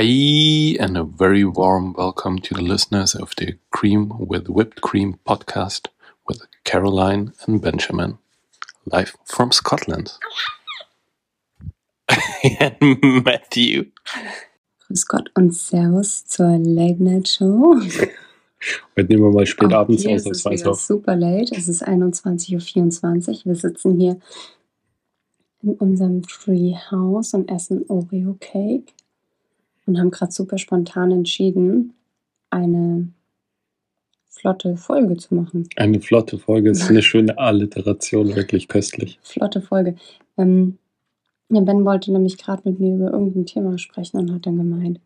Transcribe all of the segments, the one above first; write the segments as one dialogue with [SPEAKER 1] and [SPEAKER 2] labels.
[SPEAKER 1] Hi, and a very warm welcome to the listeners of the Cream with Whipped Cream podcast with Caroline and Benjamin, live from Scotland. and Matthew.
[SPEAKER 2] Grüß Gott und Servus zur Late Night Show.
[SPEAKER 1] Heute nehmen wir mal spät
[SPEAKER 2] Auch
[SPEAKER 1] abends
[SPEAKER 2] es
[SPEAKER 1] ausnahmsweise
[SPEAKER 2] wieder
[SPEAKER 1] auf.
[SPEAKER 2] super late. Es ist 21.24 Uhr. Wir sitzen hier in unserem Treehouse und essen Oreo Cake und haben gerade super spontan entschieden, eine flotte Folge zu machen.
[SPEAKER 1] Eine flotte Folge, ist eine schöne Alliteration, wirklich köstlich.
[SPEAKER 2] Flotte Folge. Ähm, Ben wollte nämlich gerade mit mir über irgendein Thema sprechen und hat dann gemeint,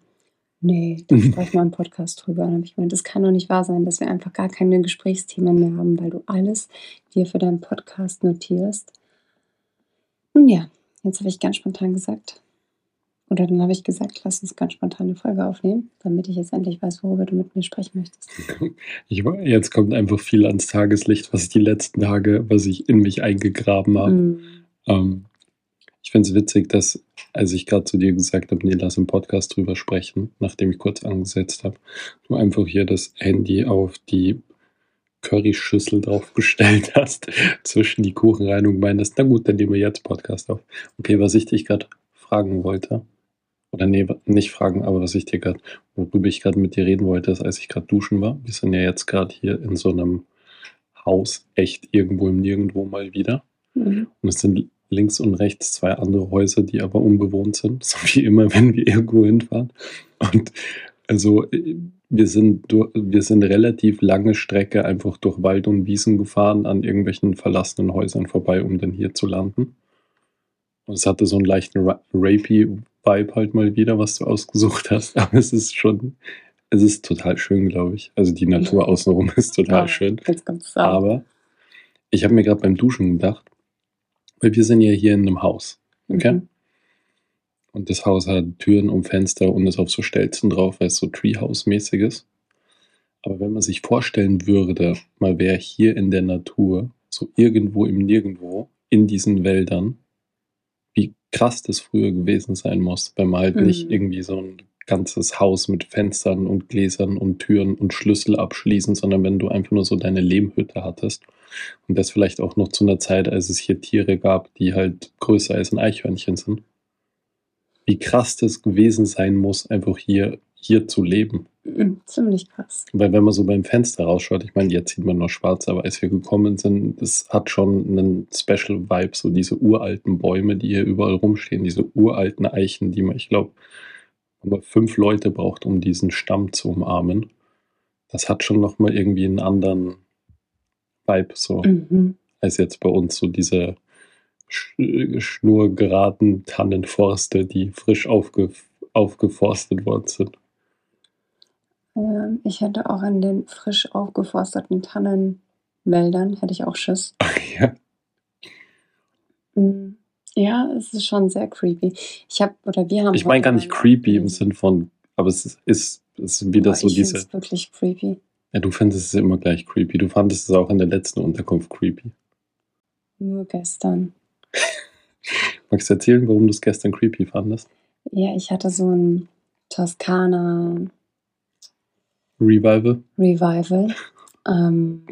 [SPEAKER 2] nee, da sprechen wir im Podcast drüber. Und dann habe ich gemeint, das kann doch nicht wahr sein, dass wir einfach gar keine Gesprächsthemen mehr haben, weil du alles dir für deinen Podcast notierst. Nun ja, jetzt habe ich ganz spontan gesagt, oder dann habe ich gesagt, lass uns ganz spontan eine Folge aufnehmen, damit ich jetzt endlich weiß, worüber du mit mir sprechen möchtest.
[SPEAKER 1] Ich, jetzt kommt einfach viel ans Tageslicht, was die letzten Tage, was ich in mich eingegraben habe.
[SPEAKER 2] Mm,
[SPEAKER 1] Ähm, ich finde es witzig, dass, als ich gerade zu dir gesagt habe, nee, lass im Podcast drüber sprechen, nachdem ich kurz angesetzt habe, du einfach hier das Handy auf die Curryschüssel draufgestellt hast, zwischen die Kuchen rein und meintest, na gut, dann nehmen wir jetzt Podcast auf. Okay, was ich dich gerade fragen wollte, oder nee, nicht fragen, aber was ich dir gerade, worüber ich gerade mit dir reden wollte, ist, als ich gerade duschen war. Wir sind ja jetzt gerade hier in so einem Haus, echt irgendwo im Nirgendwo mal wieder.
[SPEAKER 2] mm,
[SPEAKER 1] Und es sind links und rechts zwei andere Häuser, die aber unbewohnt sind, so wie immer, wenn wir irgendwo hinfahren. Und also äh, wir sind, durch, wir sind relativ lange Strecke einfach durch Wald und Wiesen gefahren, an irgendwelchen verlassenen Häusern vorbei, um dann hier zu landen. Und es hatte so einen leichten Ra- Rapey-Vibe halt mal wieder, was du ausgesucht hast. Aber es ist schon, es ist total schön, glaube ich. Also die Natur außenrum ist total
[SPEAKER 2] ah,
[SPEAKER 1] schön. Aber ich habe mir gerade beim Duschen gedacht, weil wir sind ja hier in einem Haus. Okay?
[SPEAKER 2] Mhm.
[SPEAKER 1] Und das Haus hat Türen und Fenster und ist auf so Stelzen drauf, weil es so Treehouse-mäßig ist. Aber wenn man sich vorstellen würde, mal wäre hier in der Natur, so irgendwo im Nirgendwo, in diesen Wäldern, krass das früher gewesen sein muss, wenn man halt nicht
[SPEAKER 2] Mhm.
[SPEAKER 1] irgendwie so ein ganzes Haus mit Fenstern und Gläsern und Türen und Schlüssel abschließen, sondern wenn du einfach nur so deine Lehmhütte hattest. Und das vielleicht auch noch zu einer Zeit, als es hier Tiere gab, die halt größer als ein Eichhörnchen sind. Wie krass das gewesen sein muss, einfach hier, hier zu leben.
[SPEAKER 2] Mhm, Ziemlich krass.
[SPEAKER 1] Weil wenn man so beim Fenster rausschaut, ich meine, jetzt sieht man nur schwarz, aber als wir gekommen sind, das hat schon einen Special Vibe, so diese uralten Bäume, die hier überall rumstehen, diese uralten Eichen, die man, ich glaube, fünf Leute braucht, um diesen Stamm zu umarmen, das hat schon nochmal irgendwie einen anderen Vibe, so,
[SPEAKER 2] Mhm.
[SPEAKER 1] als jetzt bei uns so diese sch schnurgeraden Tannenforste, die frisch aufge aufgeforstet worden sind.
[SPEAKER 2] Ähm, ich hätte auch an den frisch aufgeforsteten Tannenwäldern, hätte ich auch Schiss.
[SPEAKER 1] ja.
[SPEAKER 2] Mm, Ja, es ist schon sehr creepy. Ich habe, oder wir haben.
[SPEAKER 1] Ich meine gar nicht creepy im Sinn von, aber es ist, ist, es ist wieder
[SPEAKER 2] Boah,
[SPEAKER 1] so
[SPEAKER 2] ich
[SPEAKER 1] diese.
[SPEAKER 2] find's wirklich creepy.
[SPEAKER 1] Ja, du findest es immer gleich creepy. Du fandest es auch in der letzten Unterkunft creepy.
[SPEAKER 2] Nur gestern.
[SPEAKER 1] Magst du erzählen, warum du es gestern creepy fandest?
[SPEAKER 2] Ja, ich hatte so ein Toskana
[SPEAKER 1] Revival?
[SPEAKER 2] Revival. Ähm,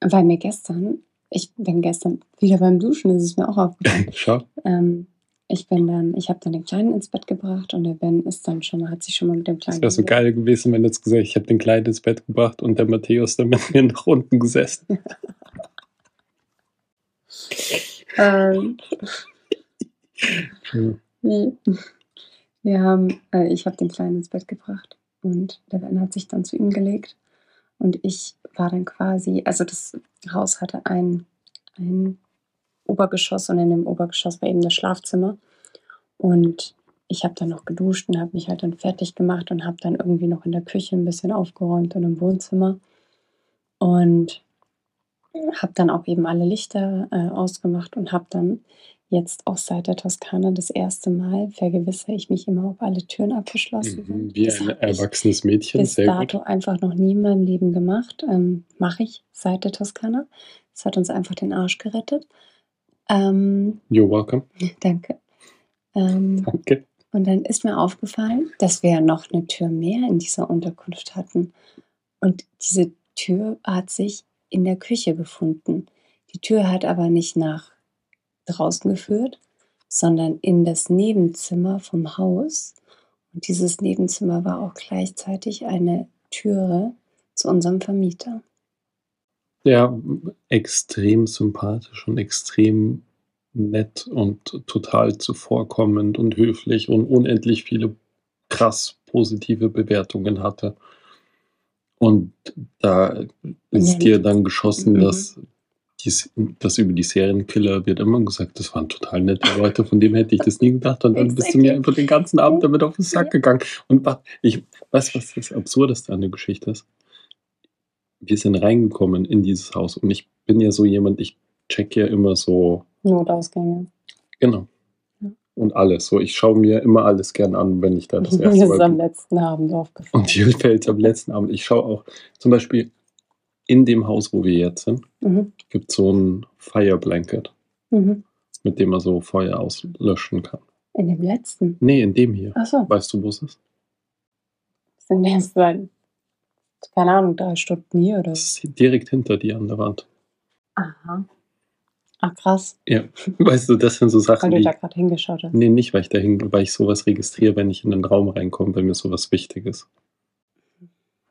[SPEAKER 2] weil mir gestern, ich bin gestern wieder beim Duschen, das ist mir auch aufgefallen.
[SPEAKER 1] Schau.
[SPEAKER 2] ähm, ich bin dann, ich habe dann den Kleinen ins Bett gebracht und der Ben ist dann schon, hat sich schon mal mit dem Kleinen.
[SPEAKER 1] wäre so geil gewesen, wenn du jetzt gesagt ich habe den Kleid ins Bett gebracht und der Matthäus dann mit mir nach unten gesessen.
[SPEAKER 2] Ähm,
[SPEAKER 1] Ja.
[SPEAKER 2] wir haben, äh, ich habe den Kleinen ins Bett gebracht und der Ben hat sich dann zu ihm gelegt. Und ich war dann quasi, also das Haus hatte ein, ein Obergeschoss und in dem Obergeschoss war eben das Schlafzimmer. Und ich habe dann noch geduscht und habe mich halt dann fertig gemacht und habe dann irgendwie noch in der Küche ein bisschen aufgeräumt und im Wohnzimmer. Und habe dann auch eben alle Lichter äh, ausgemacht und habe dann jetzt auch seit der Toskana das erste Mal vergewissere ich mich immer, ob alle Türen abgeschlossen sind.
[SPEAKER 1] Mhm, Wie
[SPEAKER 2] Das
[SPEAKER 1] ein erwachsenes Mädchen,
[SPEAKER 2] bis
[SPEAKER 1] sehr
[SPEAKER 2] dato
[SPEAKER 1] gut.
[SPEAKER 2] einfach noch nie in meinem Leben gemacht. Ähm, Mache ich seit der Toskana. Das hat uns einfach den Arsch gerettet. Ähm,
[SPEAKER 1] You're welcome.
[SPEAKER 2] danke. Ähm,
[SPEAKER 1] Danke.
[SPEAKER 2] Und dann ist mir aufgefallen, dass wir ja noch eine Tür mehr in dieser Unterkunft hatten. Und diese Tür hat sich in der Küche befunden. Die Tür hat aber nicht nach draußen geführt, sondern in das Nebenzimmer vom Haus. Und dieses Nebenzimmer war auch gleichzeitig eine Türe zu unserem Vermieter.
[SPEAKER 1] Ja, extrem sympathisch und extrem nett und total zuvorkommend und höflich und unendlich viele krass positive Bewertungen hatte. Und da ist
[SPEAKER 2] Ja.
[SPEAKER 1] dir dann geschossen,
[SPEAKER 2] Mhm.
[SPEAKER 1] dass, dies, dass über die Serienkiller wird immer gesagt, das waren total nette Leute, von dem hätte ich das nie gedacht. Und dann bist du mir einfach den ganzen Abend damit auf den Sack gegangen. Und ich weiß, was das Absurdeste an der Geschichte ist. Wir sind reingekommen in dieses Haus und ich bin ja so jemand, ich check ja immer so
[SPEAKER 2] Notausgänge.
[SPEAKER 1] Genau.
[SPEAKER 2] Ja.
[SPEAKER 1] Und alles. So, ich schaue mir immer alles gern an, wenn ich da das erste
[SPEAKER 2] ist am
[SPEAKER 1] Mal.
[SPEAKER 2] letzten Abend aufgefallen.
[SPEAKER 1] Und hier fällt am letzten Abend. Ich schaue auch, zum Beispiel in dem Haus, wo wir jetzt sind,
[SPEAKER 2] Mhm.
[SPEAKER 1] gibt es so ein Fire Blanket,
[SPEAKER 2] Mhm.
[SPEAKER 1] mit dem man so Feuer auslöschen kann.
[SPEAKER 2] In dem letzten.
[SPEAKER 1] Nee, in dem hier.
[SPEAKER 2] Achso,
[SPEAKER 1] Weißt du, wo es ist?
[SPEAKER 2] sind erst seit, keine Ahnung, drei Stunden hier oder
[SPEAKER 1] Das
[SPEAKER 2] so.
[SPEAKER 1] ist direkt hinter dir an der Wand.
[SPEAKER 2] Aha. Ach krass,
[SPEAKER 1] Ja. Weißt du, das sind so
[SPEAKER 2] weil
[SPEAKER 1] Sachen,
[SPEAKER 2] du
[SPEAKER 1] die.
[SPEAKER 2] da gerade hingeschaut hast.
[SPEAKER 1] Nee, nicht, weil ich dahin, weil ich sowas registriere, wenn ich in den Raum reinkomme, wenn mir sowas wichtig ist.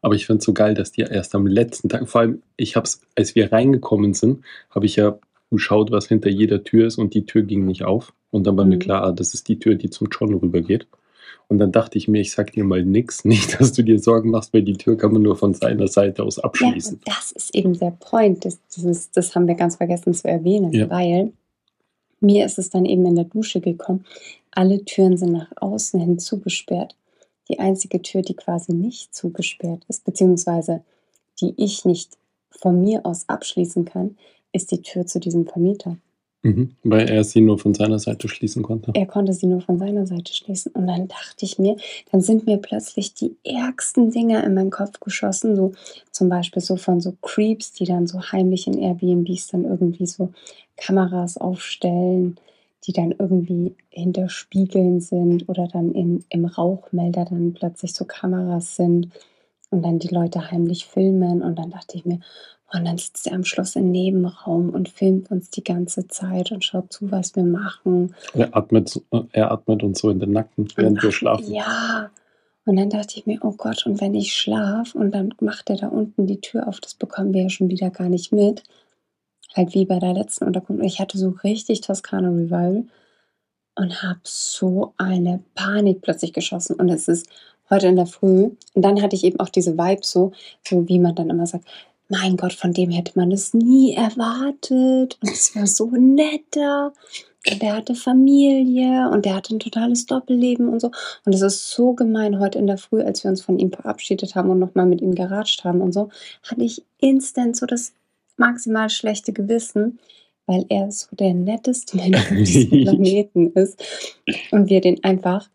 [SPEAKER 1] Aber ich finde es so geil, dass die erst am letzten Tag, vor allem, ich habe es, als wir reingekommen sind, habe ich ja geschaut, was hinter jeder Tür ist und die Tür ging nicht auf. Und dann war mir
[SPEAKER 2] Mhm.
[SPEAKER 1] klar, ah, das ist die Tür, die zum John rübergeht. Und dann dachte ich mir, ich sag dir mal nix, nicht, dass du dir Sorgen machst, weil die Tür kann man nur von seiner Seite aus
[SPEAKER 2] Ja,
[SPEAKER 1] abschließen.
[SPEAKER 2] und das ist eben der Point. Das, das, ist, das haben wir ganz vergessen zu erwähnen,
[SPEAKER 1] Ja.
[SPEAKER 2] weil mir ist es dann eben in der Dusche gekommen. Alle Türen sind nach außen hin zugesperrt. Die einzige Tür, die quasi nicht zugesperrt ist, beziehungsweise die ich nicht von mir aus abschließen kann, ist die Tür zu diesem Vermieter.
[SPEAKER 1] Mhm. Weil er sie nur von seiner Seite schließen konnte.
[SPEAKER 2] Er konnte sie nur von seiner Seite schließen. Und dann dachte ich mir, dann sind mir plötzlich die ärgsten Dinger in meinen Kopf geschossen. So zum Beispiel so von so Creeps, die dann so heimlich in Airbnbs dann irgendwie so Kameras aufstellen, die dann irgendwie hinter Spiegeln sind oder dann in, im Rauchmelder dann plötzlich so Kameras sind und dann die Leute heimlich filmen. Und dann dachte ich mir, und dann sitzt er am Schluss im Nebenraum und filmt uns die ganze Zeit und schaut zu, was wir machen.
[SPEAKER 1] Er atmet, er atmet uns so in den Nacken, während wir schlafen.
[SPEAKER 2] Ja. Und dann dachte ich mir, oh Gott, und wenn ich schlafe und dann macht er da unten die Tür auf, das bekommen wir ja schon wieder gar nicht mit. Halt wie bei der letzten Unterkunft. Ich hatte so richtig Toskana Revival und habe so eine Panik plötzlich geschossen. Und es ist heute in der Früh. Und dann hatte ich eben auch diese Vibe so, so wie man dann immer sagt, mein Gott, von dem hätte man es nie erwartet. Und es war so netter. Und der hatte Familie und der hatte ein totales Doppelleben und so. Und es ist so gemein, heute in der Früh, als wir uns von ihm verabschiedet haben und nochmal mit ihm geratscht haben und so, hatte ich instant so das maximal schlechte Gewissen, weil er so der netteste Mensch auf diesem Planeten ist. Und wir den einfach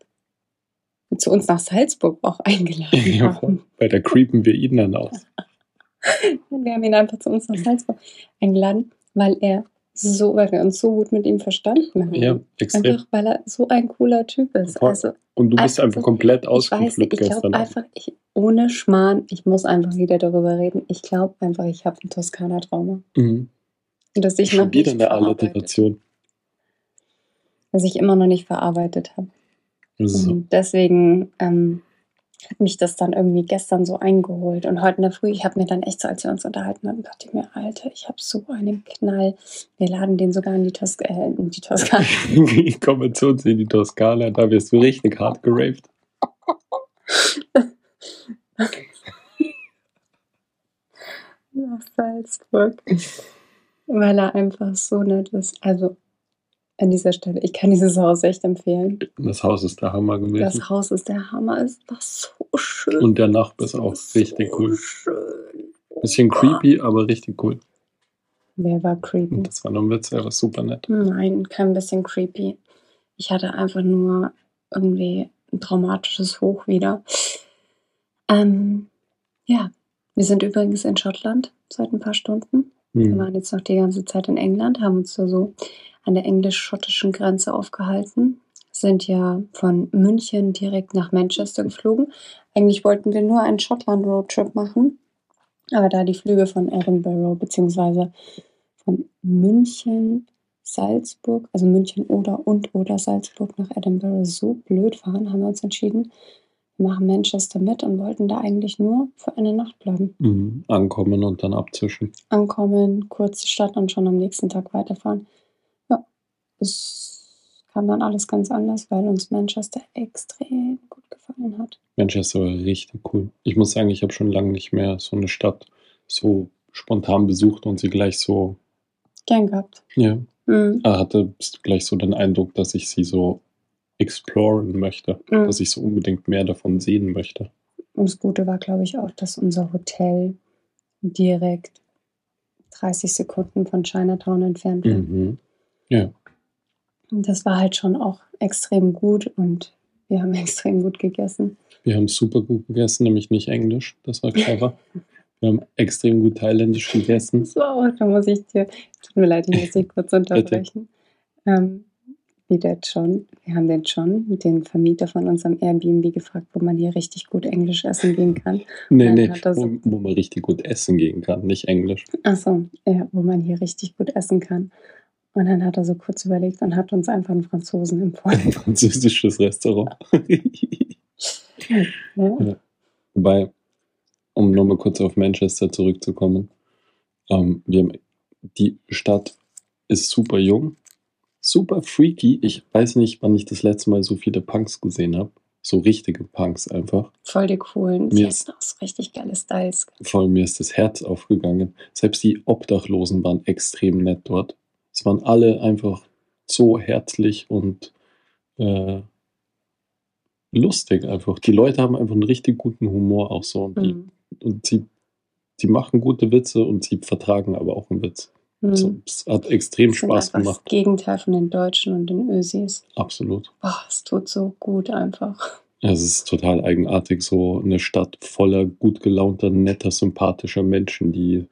[SPEAKER 2] zu uns nach Salzburg auch eingeladen
[SPEAKER 1] Ja,
[SPEAKER 2] haben.
[SPEAKER 1] Weil da creepen wir ihn dann aus.
[SPEAKER 2] Wir haben ihn einfach zu uns nach Salzburg eingeladen, weil er so, weil wir uns so gut mit ihm verstanden haben.
[SPEAKER 1] Ja, extrem.
[SPEAKER 2] Einfach, weil er so ein cooler Typ ist. Also,
[SPEAKER 1] Und du bist
[SPEAKER 2] einfach
[SPEAKER 1] einfach komplett
[SPEAKER 2] ich weiß
[SPEAKER 1] ausgeflippt
[SPEAKER 2] ich glaube einfach, ich, ohne Schmarrn, ich muss einfach wieder darüber reden. Ich glaube einfach, ich habe ein Toskana-Trauma.
[SPEAKER 1] Mhm.
[SPEAKER 2] Das ich noch
[SPEAKER 1] wieder
[SPEAKER 2] nicht
[SPEAKER 1] eine Alliteration.
[SPEAKER 2] das ich immer noch nicht verarbeitet habe.
[SPEAKER 1] So.
[SPEAKER 2] Und deswegen ähm, hat mich das dann irgendwie gestern so eingeholt. Und heute in der Früh, ich habe mir dann echt so, als wir uns unterhalten hatten, dachte ich mir, Alter, ich habe so einen Knall. Wir laden den sogar in die, Tos äh, in die Toskana.
[SPEAKER 1] Ich komme zu uns in die Toskana, da wirst du richtig hart geraved.
[SPEAKER 2] nach Salzburg. Weil er einfach so nett ist. Also an dieser Stelle, ich kann dieses Haus echt empfehlen.
[SPEAKER 1] Das Haus ist der Hammer gewesen.
[SPEAKER 2] Das Haus ist der Hammer, ist das so schön.
[SPEAKER 1] Und der Nachbar ist auch
[SPEAKER 2] ist
[SPEAKER 1] richtig
[SPEAKER 2] so
[SPEAKER 1] cool.
[SPEAKER 2] Schön.
[SPEAKER 1] Bisschen creepy, aber richtig cool.
[SPEAKER 2] Wer war creepy?
[SPEAKER 1] Und das war nur ein Witz, er war super nett.
[SPEAKER 2] Nein, kein bisschen creepy. Ich hatte einfach nur irgendwie ein traumatisches Hoch wieder. Ähm, ja, wir sind übrigens in Schottland seit ein paar Stunden. Wir
[SPEAKER 1] Hm.
[SPEAKER 2] waren jetzt noch die ganze Zeit in England, haben uns da so an der englisch-schottischen Grenze aufgehalten. sind ja von München direkt nach Manchester geflogen. Eigentlich wollten wir nur einen Schottland-Roadtrip machen, aber da die Flüge von Edinburgh bzw. von München, Salzburg, also München oder und oder Salzburg nach Edinburgh so blöd waren, haben wir uns entschieden, wir machen Manchester mit und wollten da eigentlich nur für eine Nacht bleiben.
[SPEAKER 1] Mhm. Ankommen und dann abzischen.
[SPEAKER 2] Ankommen, kurze Stadt und schon am nächsten Tag weiterfahren. Es kam dann alles ganz anders, weil uns Manchester extrem gut gefallen hat.
[SPEAKER 1] Manchester war richtig cool. Ich muss sagen, ich habe schon lange nicht mehr so eine Stadt so spontan besucht und sie gleich so,
[SPEAKER 2] Gern gehabt.
[SPEAKER 1] ja,
[SPEAKER 2] Mhm.
[SPEAKER 1] er hatte gleich so den Eindruck, dass ich sie so exploren möchte,
[SPEAKER 2] Mhm.
[SPEAKER 1] dass ich so unbedingt mehr davon sehen möchte.
[SPEAKER 2] Und das Gute war, glaube ich, auch, dass unser Hotel direkt 30 Sekunden von Chinatown entfernt war.
[SPEAKER 1] Mhm. Ja,
[SPEAKER 2] Und das war halt schon auch extrem gut und wir haben extrem gut gegessen.
[SPEAKER 1] wir haben super gut gegessen, nämlich nicht Englisch, das war clever. Wir haben extrem gut Thailändisch gegessen.
[SPEAKER 2] Auch, da muss ich dir, tut mir leid, ich muss dich kurz unterbrechen. Ähm, wie der John, wir haben den John, den Vermieter von unserem Airbnb, gefragt, wo man hier richtig gut Englisch essen gehen kann.
[SPEAKER 1] Nee, nee,
[SPEAKER 2] so-
[SPEAKER 1] wo, wo man richtig gut essen gehen kann, nicht Englisch.
[SPEAKER 2] Achso, ja, wo man hier richtig gut essen kann. Und dann hat er so kurz überlegt und hat uns einfach einen Franzosen empfohlen.
[SPEAKER 1] Ein französisches Restaurant.
[SPEAKER 2] Ja.
[SPEAKER 1] Wobei, um nochmal kurz auf Manchester zurückzukommen, ähm, wir haben, die Stadt ist super jung, super freaky. Ich weiß nicht, wann ich das letzte Mal so viele Punks gesehen habe. So richtige Punks einfach.
[SPEAKER 2] Voll die coolen.
[SPEAKER 1] Mir
[SPEAKER 2] Die
[SPEAKER 1] ist-
[SPEAKER 2] auch so richtig geile Styles.
[SPEAKER 1] Vor allem mir ist das Herz aufgegangen. Selbst die Obdachlosen waren extrem nett dort. Es waren alle einfach so herzlich und äh, lustig einfach. Die Leute haben einfach einen richtig guten Humor auch so. Und, die,
[SPEAKER 2] Mhm.
[SPEAKER 1] und sie, sie machen gute Witze und sie vertragen aber auch einen Witz.
[SPEAKER 2] Mhm.
[SPEAKER 1] So, es hat extrem
[SPEAKER 2] Das
[SPEAKER 1] Spaß gemacht.
[SPEAKER 2] Das Gegenteil von den Deutschen und den Ösis.
[SPEAKER 1] Absolut.
[SPEAKER 2] Boah, es tut so gut einfach.
[SPEAKER 1] Es ist total eigenartig, so eine Stadt voller gut gelaunter, netter, sympathischer Menschen, die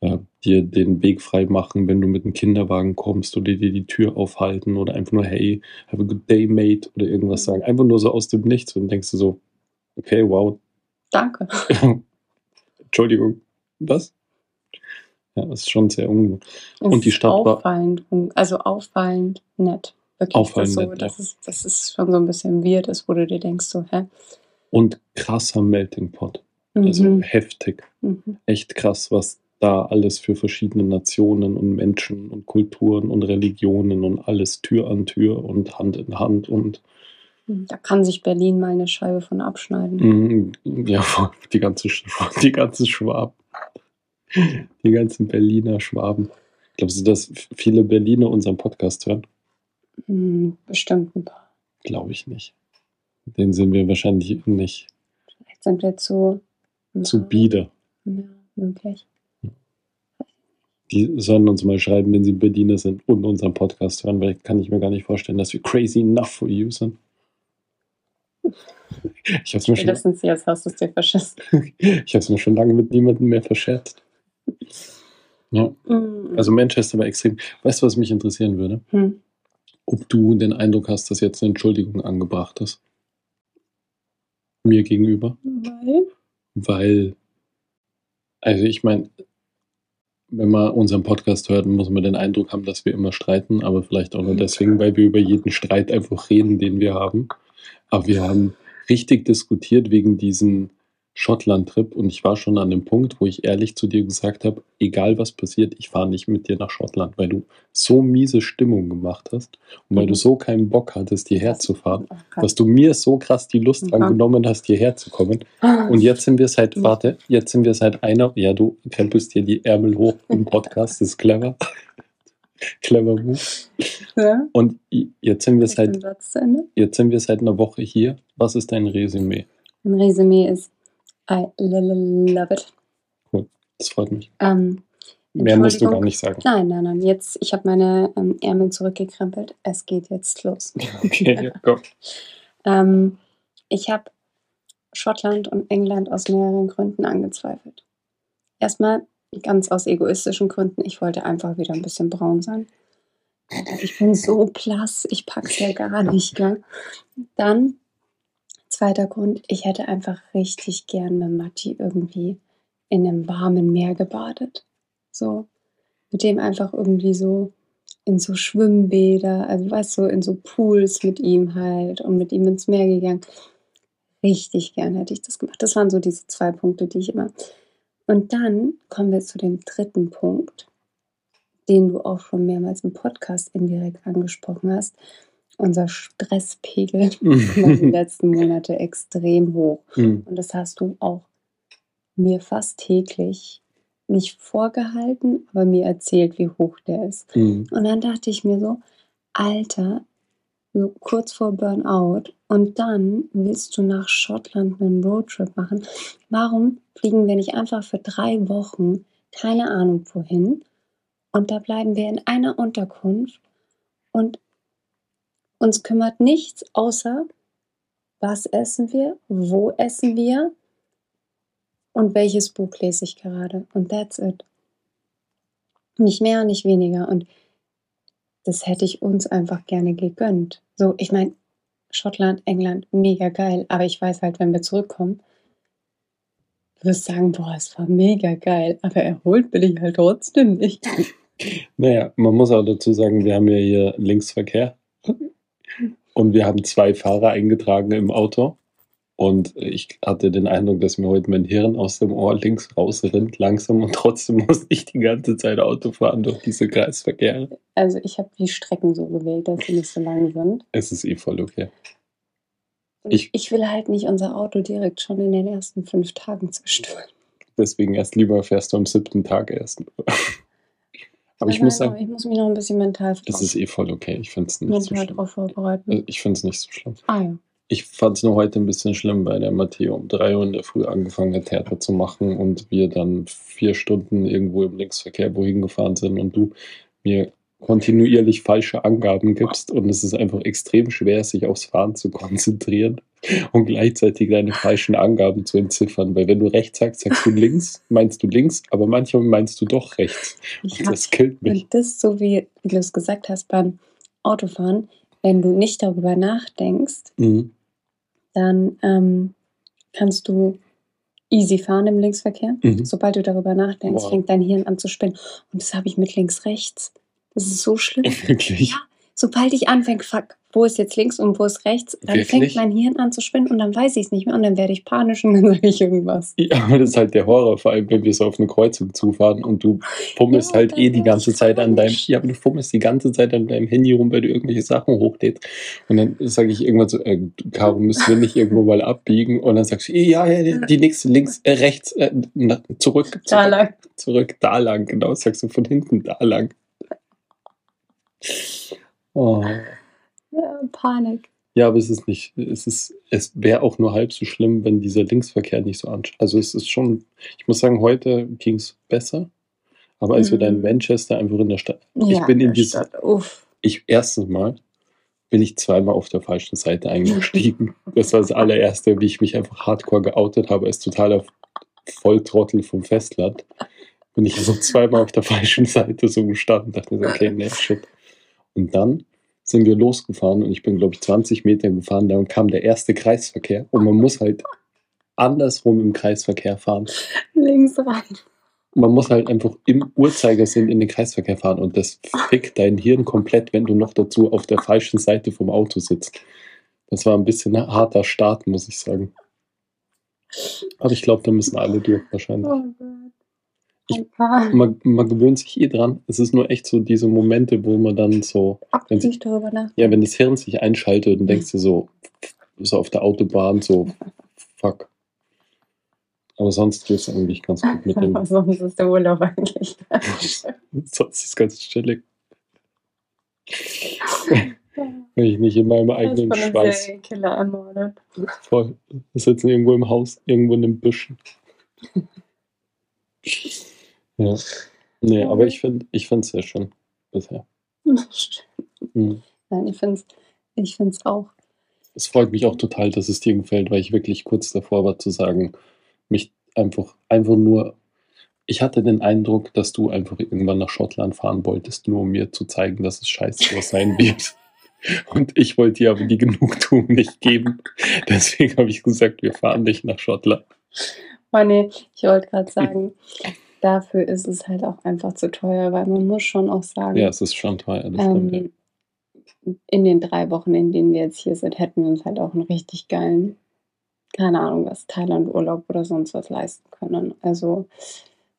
[SPEAKER 1] äh, dir den Weg frei machen, wenn du mit einem Kinderwagen kommst oder dir die Tür aufhalten oder einfach nur Hey, have a good day, mate oder irgendwas sagen. Einfach nur so aus dem Nichts und denkst du so, okay, wow,
[SPEAKER 2] Danke.
[SPEAKER 1] Entschuldigung, was? Ja, das ist schon sehr ungewohnt. Und die
[SPEAKER 2] ist
[SPEAKER 1] Stadt war-
[SPEAKER 2] auffallend, also auffallend nett. Wirklich,
[SPEAKER 1] Auffallend
[SPEAKER 2] das, so,
[SPEAKER 1] nett,
[SPEAKER 2] dass, es, dass es schon so ein bisschen weird ist, wo du dir denkst, so, hä?
[SPEAKER 1] Und krasser Melting Pot. Also
[SPEAKER 2] Mhm.
[SPEAKER 1] heftig.
[SPEAKER 2] Mhm.
[SPEAKER 1] echt krass, was da alles für verschiedene Nationen und Menschen und Kulturen und Religionen und alles Tür an Tür und Hand in Hand und
[SPEAKER 2] Da kann sich Berlin mal eine Scheibe von abschneiden.
[SPEAKER 1] mm, ja, die ganze, die ganze Schwaben. Die ganzen Berliner Schwaben. Glaubst du, dass viele Berliner unseren Podcast hören?
[SPEAKER 2] Mhm, bestimmt ein paar.
[SPEAKER 1] Glaube ich nicht. Den sind wir wahrscheinlich nicht
[SPEAKER 2] Vielleicht sind wir zu,
[SPEAKER 1] zu bieder.
[SPEAKER 2] Ja, möglich.
[SPEAKER 1] Die sollen uns mal schreiben, wenn sie Berliner sind und unseren Podcast hören, weil kann ich mir gar nicht vorstellen, dass wir crazy enough for you sind. Ich habe es mir, schon-
[SPEAKER 2] Spätestens jetzt hast du es dir verschissen.
[SPEAKER 1] ich hab's mir schon lange mit niemandem mehr verscherzt. Ja,
[SPEAKER 2] Mhm.
[SPEAKER 1] also Manchester war extrem. Weißt du, was mich interessieren würde?
[SPEAKER 2] Hm.
[SPEAKER 1] Ob du den Eindruck hast, dass jetzt eine Entschuldigung angebracht ist? Mir gegenüber?
[SPEAKER 2] Weil?
[SPEAKER 1] Weil, also ich meine, wenn man unseren Podcast hört, muss man den Eindruck haben, dass wir immer streiten, aber vielleicht auch nur deswegen, weil wir über jeden Streit einfach reden, den wir haben. Aber wir haben richtig diskutiert wegen diesem Schottland-Trip und ich war schon an dem Punkt, wo ich ehrlich zu dir gesagt habe, egal was passiert, ich fahre nicht mit dir nach Schottland, weil du so miese Stimmung gemacht hast und weil
[SPEAKER 2] Mhm.
[SPEAKER 1] du so keinen Bock hattest, hierher zu fahren, dass du mir so krass die Lust
[SPEAKER 2] Mhm.
[SPEAKER 1] angenommen hast, hierher zu kommen. Und jetzt sind wir seit,
[SPEAKER 2] Mhm.
[SPEAKER 1] warte, jetzt sind wir seit einer, ja, du krempelst dir die Ärmel hoch im Podcast, das ist clever. clever Move.
[SPEAKER 2] ja,
[SPEAKER 1] Und jetzt sind wir seit, jetzt sind wir seit einer Woche hier. Was ist dein Resümee?
[SPEAKER 2] Ein Resümee ist, I love it.
[SPEAKER 1] Das freut mich.
[SPEAKER 2] Ähm,
[SPEAKER 1] Mehr musst du gar nicht sagen.
[SPEAKER 2] nein, nein, nein. Jetzt, ich habe meine ähm, Ärmel zurückgekrempelt. Es geht jetzt los.
[SPEAKER 1] Okay, komm.
[SPEAKER 2] Ähm, ich habe Schottland und England aus mehreren Gründen angezweifelt. Erstmal ganz aus egoistischen Gründen. Ich wollte einfach wieder ein bisschen braun sein. Ich bin so blass, ich pack's ja gar nicht, gell? Dann, zweiter Grund, ich hätte einfach richtig gern mit Matti irgendwie in einem warmen Meer gebadet. So, mit dem einfach irgendwie so in so Schwimmbäder, also weißt du, in so Pools mit ihm halt und mit ihm ins Meer gegangen. Richtig gern hätte ich das gemacht. Das waren so diese zwei Punkte, die ich immer. Und dann kommen wir zu dem dritten Punkt, den du auch schon mehrmals im Podcast indirekt angesprochen hast. Unser Stresspegel war die letzten Monate extrem hoch.
[SPEAKER 1] Mhm.
[SPEAKER 2] Und das hast du auch mir fast täglich nicht vorgehalten, aber mir erzählt, wie hoch der ist.
[SPEAKER 1] Mhm.
[SPEAKER 2] Und dann dachte ich mir so, Alter, so kurz vor Burnout und dann willst du nach Schottland einen Roadtrip machen. Warum fliegen wir nicht einfach für drei Wochen, keine Ahnung wohin, und da bleiben wir in einer Unterkunft und uns kümmert nichts außer, was essen wir, wo essen wir und welches Buch lese ich gerade. Und that's it. Nicht mehr, nicht weniger. Und das hätte ich uns einfach gerne gegönnt. So, ich meine, Schottland, England, mega geil. Aber ich weiß halt, wenn wir zurückkommen, du wirst sagen, boah, es war mega geil. Aber erholt bin ich halt trotzdem nicht.
[SPEAKER 1] Naja, man muss auch dazu sagen, wir haben ja hier Linksverkehr und wir haben zwei Fahrer eingetragen im Auto. Und ich hatte den Eindruck, dass mir heute mein Hirn aus dem Ohr links rausrinnt, langsam und trotzdem muss ich die ganze Zeit Auto fahren durch diese Kreisverkehre.
[SPEAKER 2] Also ich habe die Strecken so gewählt, dass sie nicht so lang sind.
[SPEAKER 1] Es ist eh voll okay. Ich-
[SPEAKER 2] ich will halt nicht unser Auto direkt schon in den ersten fünf Tagen zerstören.
[SPEAKER 1] Deswegen erst lieber fährst du am siebten Tag erst. Aber ich
[SPEAKER 2] Nein,
[SPEAKER 1] muss sagen,
[SPEAKER 2] ich muss mich noch ein bisschen mental,
[SPEAKER 1] es ist eh voll okay. Ich finde es nicht so
[SPEAKER 2] mental
[SPEAKER 1] schlimm.
[SPEAKER 2] darauf vorbereiten.
[SPEAKER 1] Äh, Ich finde es nicht so schlimm.
[SPEAKER 2] ah ja.
[SPEAKER 1] Ich fand es nur heute ein bisschen schlimm, weil der Matteo um drei Uhr in der Früh angefangen hat, Theater zu machen und wir dann vier Stunden irgendwo im Linksverkehr wohin gefahren sind und du mir kontinuierlich falsche Angaben gibst und es ist einfach extrem schwer, sich aufs Fahren zu konzentrieren und gleichzeitig deine falschen Angaben zu entziffern, weil wenn du rechts sagst, sagst du links, meinst du links, aber manchmal meinst du doch rechts. Und
[SPEAKER 2] hab,
[SPEAKER 1] das killt mich.
[SPEAKER 2] und das, so wie, wie du es gesagt hast beim Autofahren, wenn du nicht darüber nachdenkst,
[SPEAKER 1] Mhm.
[SPEAKER 2] dann ähm, kannst du easy fahren im Linksverkehr.
[SPEAKER 1] Mhm.
[SPEAKER 2] Sobald du darüber nachdenkst,
[SPEAKER 1] Wow.
[SPEAKER 2] fängt dein Hirn an zu spinnen. Und das habe ich mit links-rechts. Das ist so schlimm.
[SPEAKER 1] Wirklich?
[SPEAKER 2] Ja, sobald ich anfange, fuck, wo ist jetzt links und wo ist rechts, dann
[SPEAKER 1] Wirklich?
[SPEAKER 2] fängt mein Hirn an zu spinnen und dann weiß ich es nicht mehr und dann werde ich panisch und dann sage ich irgendwas.
[SPEAKER 1] Ja, aber das ist halt der Horror, vor allem wenn wir so auf eine Kreuzung zufahren und du fummelst
[SPEAKER 2] Ja,
[SPEAKER 1] halt eh die ganze Zeit an deinem, ja, aber du fummelst die ganze Zeit an deinem Handy rum, weil du irgendwelche Sachen hochlädst. Und dann sage ich irgendwann so, äh, Caro, müssen wir nicht irgendwo mal abbiegen? Und dann sagst du, ja, ja, die- nächste links, äh, rechts, äh, na, zurück,
[SPEAKER 2] Da
[SPEAKER 1] zurück,
[SPEAKER 2] lang.
[SPEAKER 1] zurück, da lang, genau, sagst du von hinten da lang. Oh.
[SPEAKER 2] Ja, Panik.
[SPEAKER 1] Ja, aber es ist nicht, es ist, es wäre auch nur halb so schlimm, wenn dieser Linksverkehr nicht so anschaut. Also es ist schon, ich muss sagen, heute ging es besser. Aber als wir da in
[SPEAKER 2] Mhm.
[SPEAKER 1] Manchester einfach in der Stadt, ich
[SPEAKER 2] Ja,
[SPEAKER 1] bin in diese,
[SPEAKER 2] Stadt. Uff.
[SPEAKER 1] ich erstens mal bin ich zweimal auf der falschen Seite eingestiegen. das war das allererste, wie ich mich einfach hardcore geoutet habe, als totaler Volltrottel vom Festland. Bin ich also zweimal auf der falschen Seite so gestanden, dachte mir so, okay, nee, shit. Und dann sind wir losgefahren und ich bin, glaube ich, 20 Meter gefahren, dann kam der erste Kreisverkehr und man muss halt andersrum im Kreisverkehr fahren.
[SPEAKER 2] Links rein.
[SPEAKER 1] Man muss halt einfach im Uhrzeigersinn in den Kreisverkehr fahren und das fickt dein Hirn komplett, wenn du noch dazu auf der falschen Seite vom Auto sitzt. Das war ein bisschen ein harter Start, muss ich sagen. Aber ich glaube, da müssen alle durch wahrscheinlich.
[SPEAKER 2] Oh.
[SPEAKER 1] Ich- Man, man gewöhnt sich eh dran. Es ist nur echt so diese Momente, wo man dann so,
[SPEAKER 2] aktiv darüber nach.
[SPEAKER 1] ja, wenn das Hirn sich einschaltet und denkst dir so, so auf der Autobahn, so, fuck. Aber sonst geht es eigentlich ganz gut mit dem.
[SPEAKER 2] Sonst ist der Urlaub eigentlich.
[SPEAKER 1] Sonst ist es ganz chillig. Wenn ich nicht in meinem eigenen
[SPEAKER 2] einem
[SPEAKER 1] Schweiß
[SPEAKER 2] Serienkiller ermordet.
[SPEAKER 1] voll. Wir sitzen irgendwo im Haus, irgendwo in den Büschen. Ja. Nee, aber ich finde ich es sehr schön bisher. Mhm.
[SPEAKER 2] Nein, ich finde es ich find's auch.
[SPEAKER 1] Es freut mich auch total, dass es dir gefällt, weil ich wirklich kurz davor war zu sagen, mich einfach, einfach nur Ich hatte den Eindruck, dass du einfach irgendwann nach Schottland fahren wolltest, nur um mir zu zeigen, dass es scheiße sein wird. Und ich wollte dir aber die Genugtuung nicht geben. Deswegen habe ich gesagt, wir fahren nicht nach Schottland.
[SPEAKER 2] Oh nee, ich wollte gerade sagen, dafür ist es halt auch einfach zu teuer, weil man muss schon auch sagen.
[SPEAKER 1] Ja, es ist schon teuer.
[SPEAKER 2] Ähm,
[SPEAKER 1] stimmt, ja.
[SPEAKER 2] in den drei Wochen, in denen wir jetzt hier sind, hätten wir uns halt auch einen richtig geilen, keine Ahnung was, Thailand-Urlaub oder sonst was leisten können. Also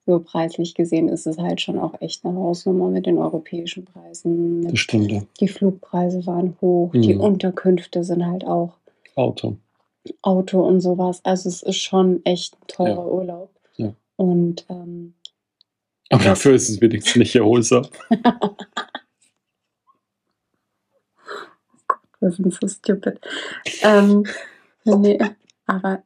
[SPEAKER 2] so preislich gesehen ist es halt schon auch echt eine Hausnummer mit den europäischen Preisen.
[SPEAKER 1] Das stimmt, ja.
[SPEAKER 2] Die Flugpreise waren hoch, die
[SPEAKER 1] Mhm.
[SPEAKER 2] Unterkünfte sind halt auch
[SPEAKER 1] Auto.
[SPEAKER 2] Auto und sowas. Also es ist schon echt ein teurer
[SPEAKER 1] Ja.
[SPEAKER 2] Urlaub. Und ähm,
[SPEAKER 1] Aber dafür ist es wenigstens nicht erholsam.
[SPEAKER 2] wir sind so stupid. Ähm, nee, aber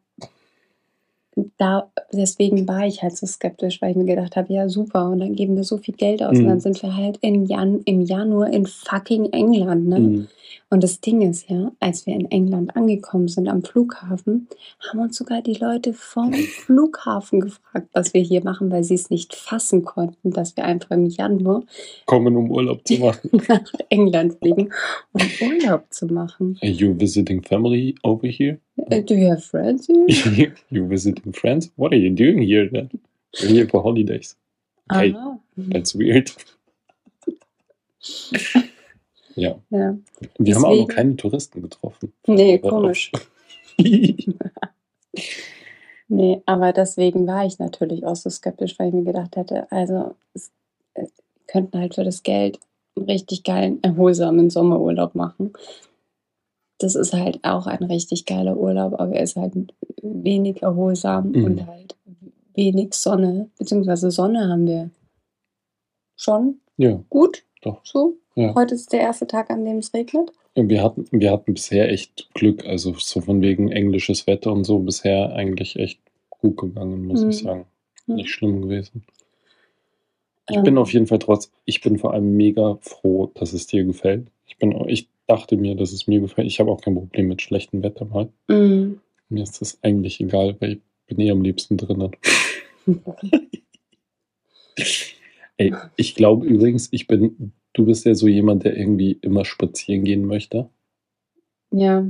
[SPEAKER 2] da, deswegen war ich halt so skeptisch, weil ich mir gedacht habe, ja super, und dann geben wir so viel Geld aus und
[SPEAKER 1] Mhm.
[SPEAKER 2] dann sind wir halt in Jan im Januar in fucking England, ne?
[SPEAKER 1] Mhm.
[SPEAKER 2] Und das Ding ist ja, als wir in England angekommen sind am Flughafen, haben uns sogar die Leute vom Flughafen gefragt, was wir hier machen, weil sie es nicht fassen konnten, dass wir einfach im Januar
[SPEAKER 1] Kommen, um Urlaub zu machen.
[SPEAKER 2] nach England fliegen, um Urlaub zu machen.
[SPEAKER 1] Are you visiting family over here?
[SPEAKER 2] Äh, Do you have friends here?
[SPEAKER 1] you visiting friends? What are you doing here then? We're here for holidays. Okay,
[SPEAKER 2] Aha.
[SPEAKER 1] that's weird. ja.
[SPEAKER 2] Ja.
[SPEAKER 1] Wir haben auch noch
[SPEAKER 2] Deswegen-
[SPEAKER 1] keine Touristen getroffen.
[SPEAKER 2] Nee,
[SPEAKER 1] Aber-
[SPEAKER 2] komisch. Nee, aber deswegen war ich natürlich auch so skeptisch, weil ich mir gedacht hätte, also es äh, könnten halt für das Geld einen richtig geilen, erholsamen Sommerurlaub machen. Das ist halt auch ein richtig geiler Urlaub, aber er ist halt wenig erholsam
[SPEAKER 1] Mhm.
[SPEAKER 2] und halt wenig Sonne, beziehungsweise Sonne haben wir schon
[SPEAKER 1] ja,
[SPEAKER 2] gut,
[SPEAKER 1] doch.
[SPEAKER 2] so.
[SPEAKER 1] Ja.
[SPEAKER 2] Heute ist der erste Tag, an dem es regnet.
[SPEAKER 1] Ja, Wir hatten, wir hatten bisher echt Glück, also so von wegen englisches Wetter und so bisher eigentlich echt gut gegangen, muss
[SPEAKER 2] Mhm.
[SPEAKER 1] ich sagen. Nicht schlimm gewesen. Ich
[SPEAKER 2] Ähm.
[SPEAKER 1] bin auf jeden Fall trotz, ich bin vor allem mega froh, dass es dir gefällt. Ich bin, ich dachte mir, dass es mir gefällt. Ich habe auch kein Problem mit schlechtem Wetter mal.
[SPEAKER 2] Mhm.
[SPEAKER 1] Mir ist das eigentlich egal, weil ich bin eh am liebsten drinnen. Ey, ich glaube übrigens, ich bin, du bist ja so jemand, der irgendwie immer spazieren gehen möchte.
[SPEAKER 2] Ja,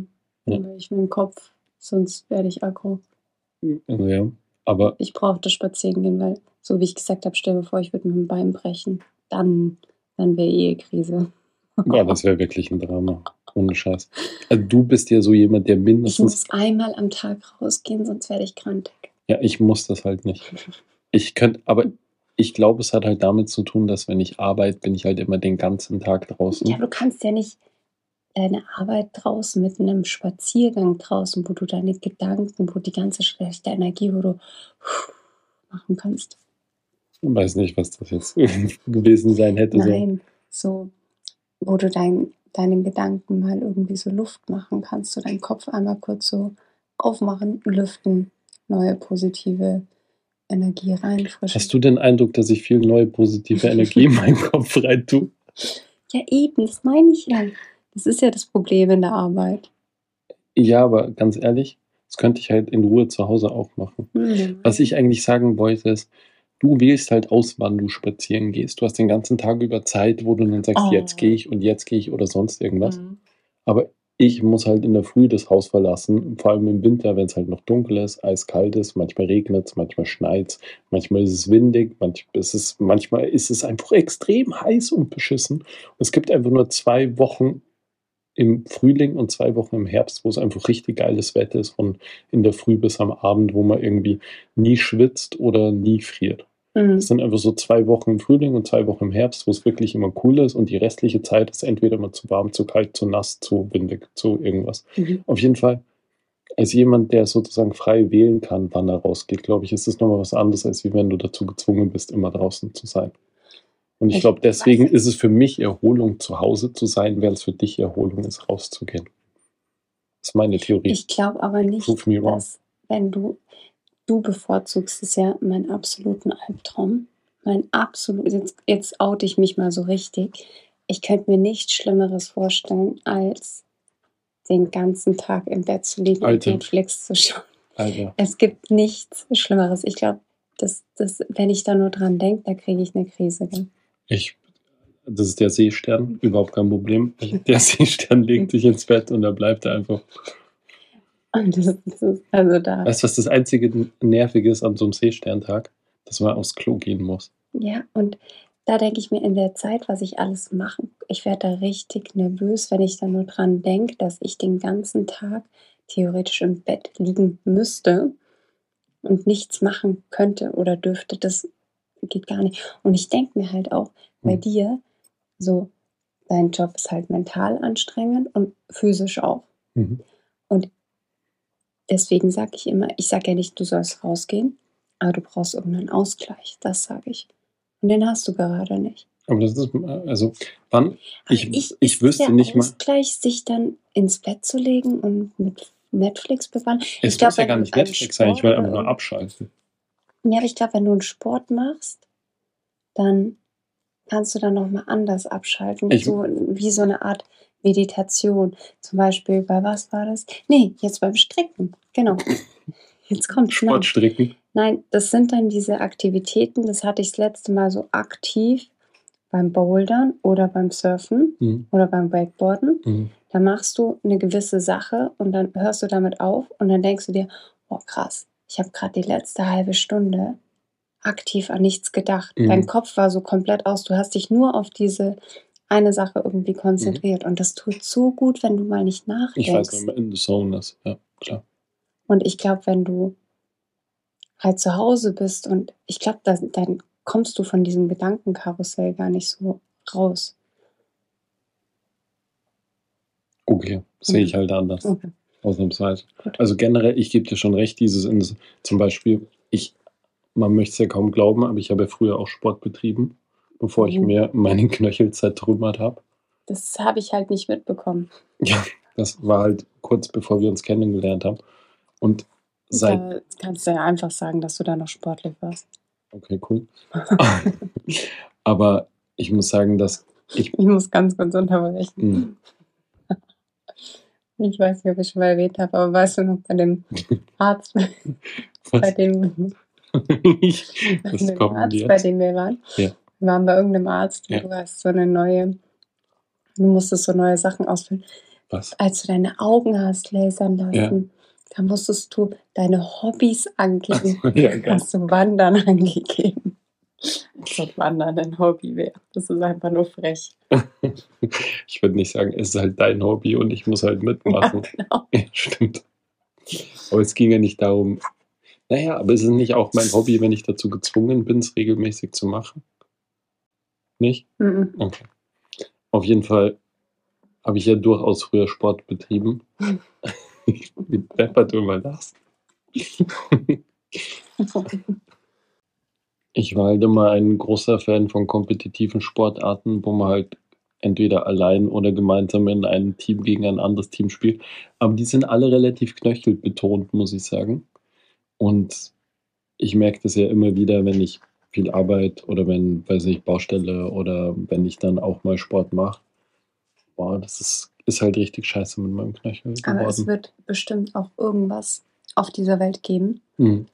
[SPEAKER 1] Ja.
[SPEAKER 2] aber ich will im Kopf, sonst werde ich aggro.
[SPEAKER 1] Also, ja. Aber
[SPEAKER 2] Ich brauche das Spazierengehen, weil, so wie ich gesagt habe, stell dir vor, ich würde mir ein Bein brechen. Dann, dann wäre Ehekrise.
[SPEAKER 1] Ja, das wäre wirklich ein Drama. Ohne Scheiß. Also, du bist ja so jemand, der
[SPEAKER 2] Ich
[SPEAKER 1] mindestens.
[SPEAKER 2] muss einmal am Tag rausgehen, sonst werde ich krank.
[SPEAKER 1] Ja, ich muss das halt nicht. Ich könnte, aber ich glaube, es hat halt damit zu tun, dass wenn ich arbeite, bin ich halt immer den ganzen Tag draußen.
[SPEAKER 2] Ja, aber du kannst ja nicht deine Arbeit draußen mit einem Spaziergang draußen, wo du deine Gedanken, wo die ganze schlechte Energie, wo du machen kannst.
[SPEAKER 1] Ich weiß nicht, was das jetzt gewesen sein hätte. So.
[SPEAKER 2] Nein, so, wo du dein, deinen Gedanken mal irgendwie so Luft machen kannst, so deinen Kopf einmal kurz so aufmachen, lüften, neue positive Energie reinfrischen.
[SPEAKER 1] Hast du den Eindruck, dass ich viel neue positive Energie in meinen Kopf rein tue?
[SPEAKER 2] Ja, eben, das meine ich ja. Das ist ja das Problem in der Arbeit.
[SPEAKER 1] Ja, aber ganz ehrlich, das könnte ich halt in Ruhe zu Hause auch machen.
[SPEAKER 2] Hm.
[SPEAKER 1] Was ich eigentlich sagen wollte, ist, du wählst halt aus, wann du spazieren gehst. Du hast den ganzen Tag über Zeit, wo du dann sagst,
[SPEAKER 2] Oh.
[SPEAKER 1] jetzt gehe ich und jetzt gehe ich oder sonst irgendwas.
[SPEAKER 2] Mhm.
[SPEAKER 1] Aber ich muss halt in der Früh das Haus verlassen, vor allem im Winter, wenn es halt noch dunkel ist, eiskalt ist, manchmal regnet es, manchmal schneit es, manchmal ist es windig, manchmal ist es, manchmal ist es einfach extrem heiß und beschissen. Und es gibt einfach nur zwei Wochen im Frühling und zwei Wochen im Herbst, wo es einfach richtig geiles Wetter ist, von in der Früh bis am Abend, wo man irgendwie nie schwitzt oder nie friert.
[SPEAKER 2] Mhm.
[SPEAKER 1] Es sind einfach so zwei Wochen im Frühling und zwei Wochen im Herbst, wo es wirklich immer cool ist und die restliche Zeit ist entweder immer zu warm, zu kalt, zu nass, zu windig, zu irgendwas.
[SPEAKER 2] Mhm.
[SPEAKER 1] Auf jeden Fall, als jemand, der sozusagen frei wählen kann, wann er rausgeht, glaube ich, ist das nochmal was anderes, als wie wenn du dazu gezwungen bist, immer draußen zu sein. Und ich
[SPEAKER 2] Ich
[SPEAKER 1] glaube, deswegen ist es für mich Erholung, zu Hause zu sein, während es für dich Erholung ist, rauszugehen. Das ist meine Theorie.
[SPEAKER 2] Ich glaube aber nicht, dass wenn du, du bevorzugst es ja meinen absoluten Albtraum. Mein absolut, jetzt, jetzt oute ich mich mal so richtig. Ich könnte mir nichts Schlimmeres vorstellen, als den ganzen Tag im Bett zu liegen
[SPEAKER 1] Alter.
[SPEAKER 2] und Netflix zu schauen.
[SPEAKER 1] Alter.
[SPEAKER 2] Es gibt nichts Schlimmeres. Ich glaube, das, das, wenn ich da nur dran denke, da kriege ich eine Krise.
[SPEAKER 1] Ich, das ist der Seestern, überhaupt kein Problem. Der Seestern legt sich ins Bett und er bleibt da einfach.
[SPEAKER 2] Das ist, also da.
[SPEAKER 1] Weißt du, was das einzige Nervige ist an so einem Seesterntag? Dass man aufs Klo gehen muss.
[SPEAKER 2] Ja, und da denke ich mir in der Zeit, was ich alles machen, ich werde da richtig nervös, wenn ich da nur dran denke, dass ich den ganzen Tag theoretisch im Bett liegen müsste und nichts machen könnte oder dürfte. Das geht gar nicht. Und ich denke mir halt auch bei
[SPEAKER 1] Hm.
[SPEAKER 2] dir, so, dein Job ist halt mental anstrengend und physisch auch.
[SPEAKER 1] Mhm.
[SPEAKER 2] Und deswegen sage ich immer, ich sage ja nicht, du sollst rausgehen, aber du brauchst irgendeinen Ausgleich. Das sage ich. Und den hast du gerade nicht.
[SPEAKER 1] Aber das ist, also, wann? Ich, ich,
[SPEAKER 2] ist
[SPEAKER 1] wüsste nicht mal.
[SPEAKER 2] Ausgleich, sich dann ins Bett zu legen und mit Netflix bewahren.
[SPEAKER 1] Es
[SPEAKER 2] ich glaub,
[SPEAKER 1] muss ja gar nicht Netflix sein, ich will einfach nur abschalten.
[SPEAKER 2] Ja, aber ich glaube, wenn du einen Sport machst, dann kannst du dann nochmal anders abschalten.
[SPEAKER 1] Ich-
[SPEAKER 2] so wie so eine Art Meditation. Zum Beispiel bei was war das? Nee, jetzt beim Stricken. Genau. Jetzt kommt
[SPEAKER 1] Sportstricken.
[SPEAKER 2] Nein, das sind dann diese Aktivitäten, das hatte ich das letzte Mal so aktiv beim Bouldern oder beim Surfen
[SPEAKER 1] Mhm.
[SPEAKER 2] oder beim Wakeboarden.
[SPEAKER 1] Mhm.
[SPEAKER 2] Da machst du eine gewisse Sache und dann hörst du damit auf und dann denkst du dir, oh krass, ich habe gerade die letzte halbe Stunde aktiv an nichts gedacht.
[SPEAKER 1] Mhm.
[SPEAKER 2] Dein Kopf war so komplett aus, du hast dich nur auf diese eine Sache irgendwie konzentriert und das tut so gut, wenn du mal nicht
[SPEAKER 1] Mhm. Ich
[SPEAKER 2] nachdenkst.
[SPEAKER 1] weiß, wenn man in the zone ist. Ja, klar.
[SPEAKER 2] Und ich glaube, wenn du halt zu Hause bist und ich glaube, dann, dann kommst du von diesem Gedankenkarussell gar nicht so raus.
[SPEAKER 1] Okay, sehe
[SPEAKER 2] Mhm.
[SPEAKER 1] ich halt anders.
[SPEAKER 2] Okay.
[SPEAKER 1] Ausnahmsweise.
[SPEAKER 2] Gut.
[SPEAKER 1] Also generell, ich gebe dir schon recht, dieses in, zum Beispiel, ich, man möchte es ja kaum glauben, aber ich habe ja früher auch Sport betrieben, bevor ich
[SPEAKER 2] Mhm.
[SPEAKER 1] mir meinen Knöchel zertrümmert habe.
[SPEAKER 2] Das habe ich halt nicht mitbekommen.
[SPEAKER 1] Ja, das war halt kurz bevor wir uns kennengelernt haben. Und seit,
[SPEAKER 2] Da kannst du ja einfach sagen, dass du da noch sportlich warst.
[SPEAKER 1] okay, cool. aber ich muss sagen, dass ich,
[SPEAKER 2] Ich muss ganz kurz unterbrechen.
[SPEAKER 1] Hm.
[SPEAKER 2] Ich weiß nicht, ob ich schon mal erwähnt habe, aber weißt du noch bei dem Arzt, bei dem, bei dem Arzt, bei dem wir waren?
[SPEAKER 1] Ja.
[SPEAKER 2] Wir waren bei irgendeinem Arzt,
[SPEAKER 1] Ja.
[SPEAKER 2] du hast so eine neue, du musstest so neue Sachen ausfüllen.
[SPEAKER 1] Was?
[SPEAKER 2] als du deine Augen hast lasern lassen, da musstest du deine Hobbys angeben.
[SPEAKER 1] Ach so, ja,
[SPEAKER 2] hast du Wandern angegeben. Als ob Wandern ein Hobby wäre. Das ist einfach nur frech.
[SPEAKER 1] Ich würde nicht sagen, es ist halt dein Hobby und ich muss halt mitmachen.
[SPEAKER 2] genau.
[SPEAKER 1] Ja, stimmt. Aber es ging ja nicht darum. Naja, aber ist es nicht auch mein Hobby, wenn ich dazu gezwungen bin, es regelmäßig zu machen? Nicht?
[SPEAKER 2] Mhm.
[SPEAKER 1] Okay. Auf jeden Fall habe ich ja durchaus früher Sport betrieben. Wie deppert du immer lachst. Ich war halt immer ein großer Fan von kompetitiven Sportarten, wo man halt entweder allein oder gemeinsam in einem Team gegen ein anderes Team spielt. Aber die sind alle relativ knöchelbetont, muss ich sagen. Und ich merke das ja immer wieder, wenn ich viel Arbeit oder wenn, weiß ich, Baustelle oder wenn ich dann auch mal Sport mache. Boah, das ist, ist halt richtig scheiße mit meinem Knöchel
[SPEAKER 2] Aber es
[SPEAKER 1] geworden.
[SPEAKER 2] wird bestimmt auch irgendwas auf dieser Welt geben,
[SPEAKER 1] Mhm.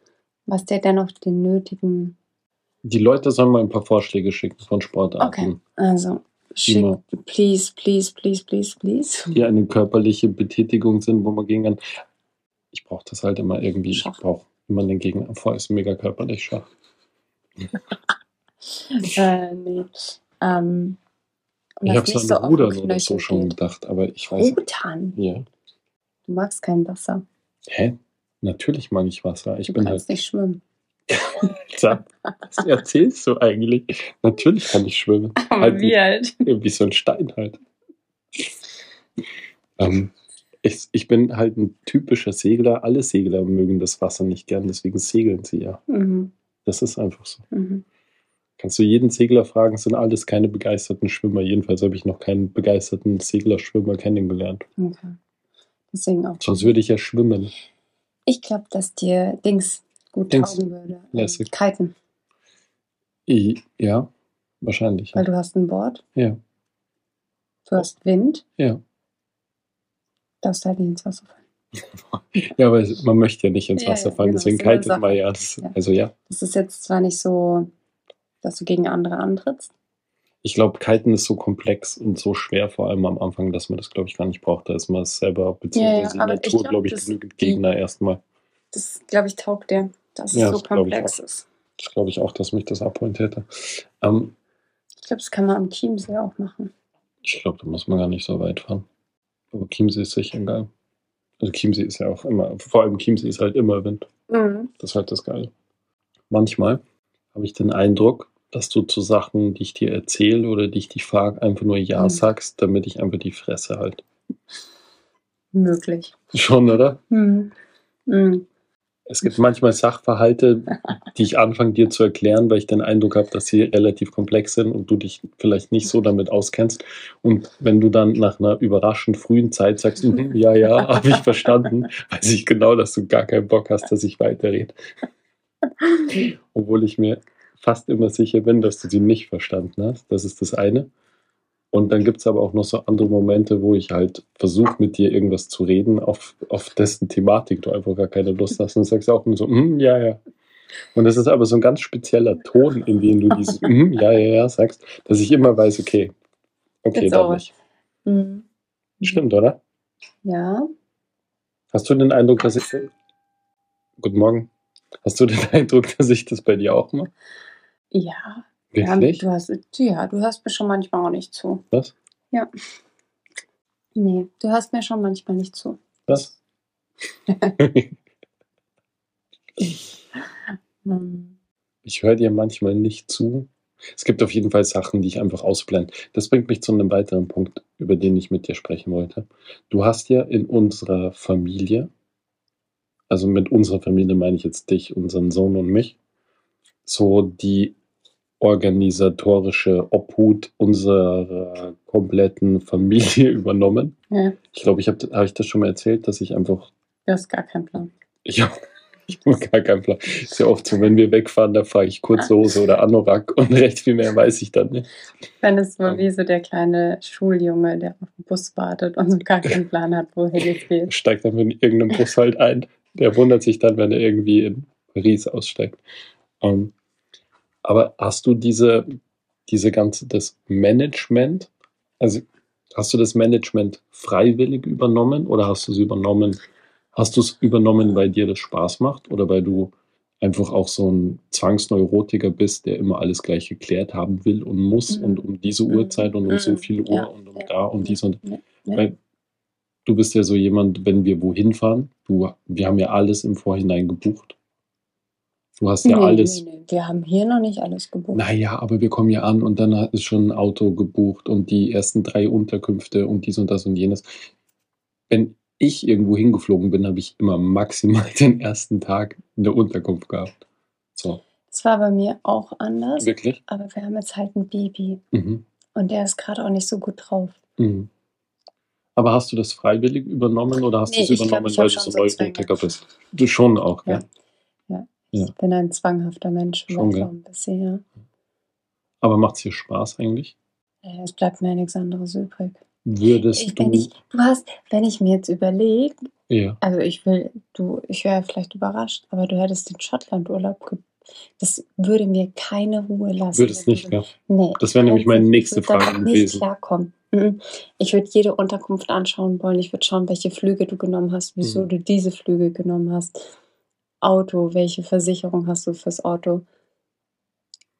[SPEAKER 2] was dir dennoch den nötigen.
[SPEAKER 1] Die Leute sollen mal ein paar Vorschläge schicken von Sportarten,
[SPEAKER 2] Okay, also schick,
[SPEAKER 1] Immer.
[SPEAKER 2] please, please, please, please, please.
[SPEAKER 1] die eine körperliche Betätigung sind, wo man gegen kann. Ich brauche das halt immer irgendwie.
[SPEAKER 2] Schach.
[SPEAKER 1] Ich brauche immer den Gegner. Vor ist mega körperlich Schach.
[SPEAKER 2] Äh, nee. Ähm,
[SPEAKER 1] Ich habe so an Rudern oder
[SPEAKER 2] Knöchel
[SPEAKER 1] so schon gedacht, aber ich weiß.
[SPEAKER 2] Rudern.
[SPEAKER 1] Ja.
[SPEAKER 2] Du magst kein Wasser.
[SPEAKER 1] Hä? Natürlich mag ich Wasser. Ich
[SPEAKER 2] Du
[SPEAKER 1] bin
[SPEAKER 2] kannst
[SPEAKER 1] halt.
[SPEAKER 2] nicht schwimmen.
[SPEAKER 1] Alter, Was erzählst du eigentlich? Natürlich kann ich schwimmen. Halt wie,
[SPEAKER 2] halt.
[SPEAKER 1] wie so ein Stein halt. Ähm, ich, ich bin halt ein typischer Segler. Alle Segler mögen das Wasser nicht gern, deswegen segeln sie ja.
[SPEAKER 2] Mhm.
[SPEAKER 1] Das ist einfach so.
[SPEAKER 2] Mhm.
[SPEAKER 1] Kannst du jeden Segler fragen, sind alles keine begeisterten Schwimmer. Jedenfalls habe ich noch keinen begeisterten Seglerschwimmer kennengelernt.
[SPEAKER 2] Okay. Deswegen auch.
[SPEAKER 1] Sonst würde ich ja schwimmen.
[SPEAKER 2] Ich glaube, dass dir Dings gut
[SPEAKER 1] Dings.
[SPEAKER 2] taugen würde. Ähm,
[SPEAKER 1] Lässig.
[SPEAKER 2] Kiten.
[SPEAKER 1] I, ja, wahrscheinlich.
[SPEAKER 2] Weil
[SPEAKER 1] Ja.
[SPEAKER 2] du hast ein Board,
[SPEAKER 1] ja.
[SPEAKER 2] du hast Wind,
[SPEAKER 1] ja.
[SPEAKER 2] darfst halt nicht ins Wasser fallen.
[SPEAKER 1] Ja, aber man möchte ja nicht ins
[SPEAKER 2] Ja,
[SPEAKER 1] Wasser
[SPEAKER 2] ja,
[SPEAKER 1] fallen,
[SPEAKER 2] genau,
[SPEAKER 1] deswegen kitet man ja. Das,
[SPEAKER 2] Ja.
[SPEAKER 1] Also ja,
[SPEAKER 2] Das ist jetzt zwar nicht so, dass du gegen andere antrittst.
[SPEAKER 1] ich glaube, Kiten ist so komplex und so schwer, vor allem am Anfang, dass man das, glaube ich, gar nicht braucht. Da ist man selber, beziehungsweise in
[SPEAKER 2] ich
[SPEAKER 1] Natur,
[SPEAKER 2] glaub,
[SPEAKER 1] glaube ich, genügend Gegner erstmal.
[SPEAKER 2] Das, glaube ich, taugt dir, dass es
[SPEAKER 1] Ja,
[SPEAKER 2] so
[SPEAKER 1] das
[SPEAKER 2] komplex ist.
[SPEAKER 1] Das glaube ich auch, dass mich das abholen hätte. Ähm,
[SPEAKER 2] Ich glaube, das kann man am Chiemsee auch machen.
[SPEAKER 1] ich glaube, da muss man gar nicht so weit fahren. Aber Chiemsee ist sicher geil. Also Chiemsee ist ja auch immer, vor allem Chiemsee ist halt immer Wind.
[SPEAKER 2] Mhm.
[SPEAKER 1] Das ist halt das Geile. Manchmal habe ich den Eindruck, dass du zu Sachen, die ich dir erzähle oder die ich dich frage, einfach nur Ja
[SPEAKER 2] Mhm.
[SPEAKER 1] sagst, damit ich einfach die Fresse halt.
[SPEAKER 2] Möglich.
[SPEAKER 1] Schon, oder?
[SPEAKER 2] Mhm.
[SPEAKER 1] Es gibt manchmal Sachverhalte, die ich anfange dir zu erklären, weil ich den Eindruck habe, dass sie relativ komplex sind und du dich vielleicht nicht so damit auskennst. Und wenn du dann nach einer überraschend frühen Zeit sagst, "Mhm, ja, ja, habe ich verstanden, weiß ich genau, dass du gar keinen Bock hast, dass ich weiterrede. Obwohl ich mir fast immer sicher bin, dass du sie nicht verstanden hast. Das ist das eine. Und dann gibt es aber auch noch so andere Momente, wo ich halt versuche, mit dir irgendwas zu reden, auf, auf dessen Thematik du einfach gar keine Lust hast. Und sagst auch nur so, "Mm, ja, ja. Und das ist aber so ein ganz spezieller Ton, in dem du dieses "Mm, ja, ja, ja sagst, dass ich immer weiß, okay, okay,
[SPEAKER 2] Jetzt
[SPEAKER 1] dann nicht.
[SPEAKER 2] Mhm.
[SPEAKER 1] Stimmt, oder?
[SPEAKER 2] Ja.
[SPEAKER 1] Hast du den Eindruck, dass ich. Guten Morgen. Hast du den Eindruck, dass ich das bei dir auch mache?
[SPEAKER 2] Ja. Ja.
[SPEAKER 1] Wirklich?
[SPEAKER 2] Du hast, ja, du hörst mir schon manchmal auch nicht zu.
[SPEAKER 1] Was?
[SPEAKER 2] Ja. Nee, du hörst mir schon manchmal nicht zu.
[SPEAKER 1] Was? Ich höre dir manchmal nicht zu. Es gibt auf jeden Fall Sachen, die ich einfach ausblende. Das bringt mich zu einem weiteren Punkt, über den ich mit dir sprechen wollte. Du hast ja in unserer Familie, also mit unserer Familie meine ich jetzt dich, unseren Sohn und mich, so die organisatorische Obhut unserer kompletten Familie übernommen.
[SPEAKER 2] Ja,
[SPEAKER 1] Ich glaube, ich habe hab ich das schon mal erzählt, dass ich einfach
[SPEAKER 2] du hast gar keinen Plan.
[SPEAKER 1] ich habe ich hab gar keinen Plan. Ist ja oft so, wenn wir wegfahren, da fahre ich kurze Hose oder Anorak und recht viel mehr weiß ich dann nicht.
[SPEAKER 2] Wenn es so
[SPEAKER 1] Ja.
[SPEAKER 2] wie so der kleine Schuljunge, der auf den Bus wartet und so gar keinen Plan hat, wohin es geht.
[SPEAKER 1] Steigt dann in irgendeinem Bus halt ein. Der wundert sich dann, wenn er irgendwie in Paris aussteigt. Ähm, aber hast du diese, diese ganze, das Management, also hast du das Management freiwillig übernommen oder hast du es übernommen, hast du es übernommen, weil dir das Spaß macht oder weil du einfach auch so ein Zwangsneurotiker bist, der immer alles gleich geklärt haben will und muss
[SPEAKER 2] Mhm.
[SPEAKER 1] und um diese
[SPEAKER 2] Mhm.
[SPEAKER 1] Uhrzeit und um so
[SPEAKER 2] Mhm.
[SPEAKER 1] viel Uhr
[SPEAKER 2] Ja.
[SPEAKER 1] und um da und dies und.
[SPEAKER 2] Ja.
[SPEAKER 1] weil du bist ja so jemand, wenn wir wohin fahren, du, wir haben ja alles im Vorhinein gebucht. Du hast ja
[SPEAKER 2] Nee,
[SPEAKER 1] alles.
[SPEAKER 2] nee, nee. Wir haben hier noch nicht alles gebucht.
[SPEAKER 1] Naja, aber wir kommen ja an und dann ist schon ein Auto gebucht und die ersten drei Unterkünfte und dies und das und jenes. Wenn ich irgendwo hingeflogen bin, habe ich immer maximal den ersten Tag in der Unterkunft gehabt. So,
[SPEAKER 2] Das war bei mir auch anders,
[SPEAKER 1] wirklich?
[SPEAKER 2] aber wir haben jetzt halt ein Baby
[SPEAKER 1] Mhm.
[SPEAKER 2] und der ist gerade auch nicht so gut drauf.
[SPEAKER 1] Mhm. Aber hast du das freiwillig übernommen oder hast
[SPEAKER 2] Nee,
[SPEAKER 1] du es
[SPEAKER 2] glaub,
[SPEAKER 1] übernommen,
[SPEAKER 2] hab
[SPEAKER 1] weil du so Neurotiker bist? Du schon auch,
[SPEAKER 2] Ja.
[SPEAKER 1] gell?
[SPEAKER 2] Ich
[SPEAKER 1] Ja.
[SPEAKER 2] bin ein zwanghafter Mensch,
[SPEAKER 1] Schon,
[SPEAKER 2] ein bisschen, ja.
[SPEAKER 1] Aber macht es dir Spaß eigentlich?
[SPEAKER 2] Ja, Es bleibt mir nichts anderes übrig.
[SPEAKER 1] Würdest
[SPEAKER 2] Ich,
[SPEAKER 1] du.
[SPEAKER 2] wenn, ich, du hast, wenn ich mir jetzt überlege,
[SPEAKER 1] ja.
[SPEAKER 2] also ich will, du, ich wäre vielleicht überrascht, aber du hättest den Schottland-Urlaub ge Das würde mir keine Ruhe lassen.
[SPEAKER 1] Würdest
[SPEAKER 2] wenn
[SPEAKER 1] nicht, gell?
[SPEAKER 2] Nee.
[SPEAKER 1] Das wäre nämlich meine
[SPEAKER 2] ich
[SPEAKER 1] nächste Frage
[SPEAKER 2] nicht
[SPEAKER 1] gewesen.
[SPEAKER 2] klarkommen. Mhm. Ich würde jede Unterkunft anschauen wollen. Ich würde schauen, welche Flüge du genommen hast, wieso
[SPEAKER 1] Mhm.
[SPEAKER 2] du diese Flüge genommen hast. Auto, welche Versicherung hast du fürs Auto?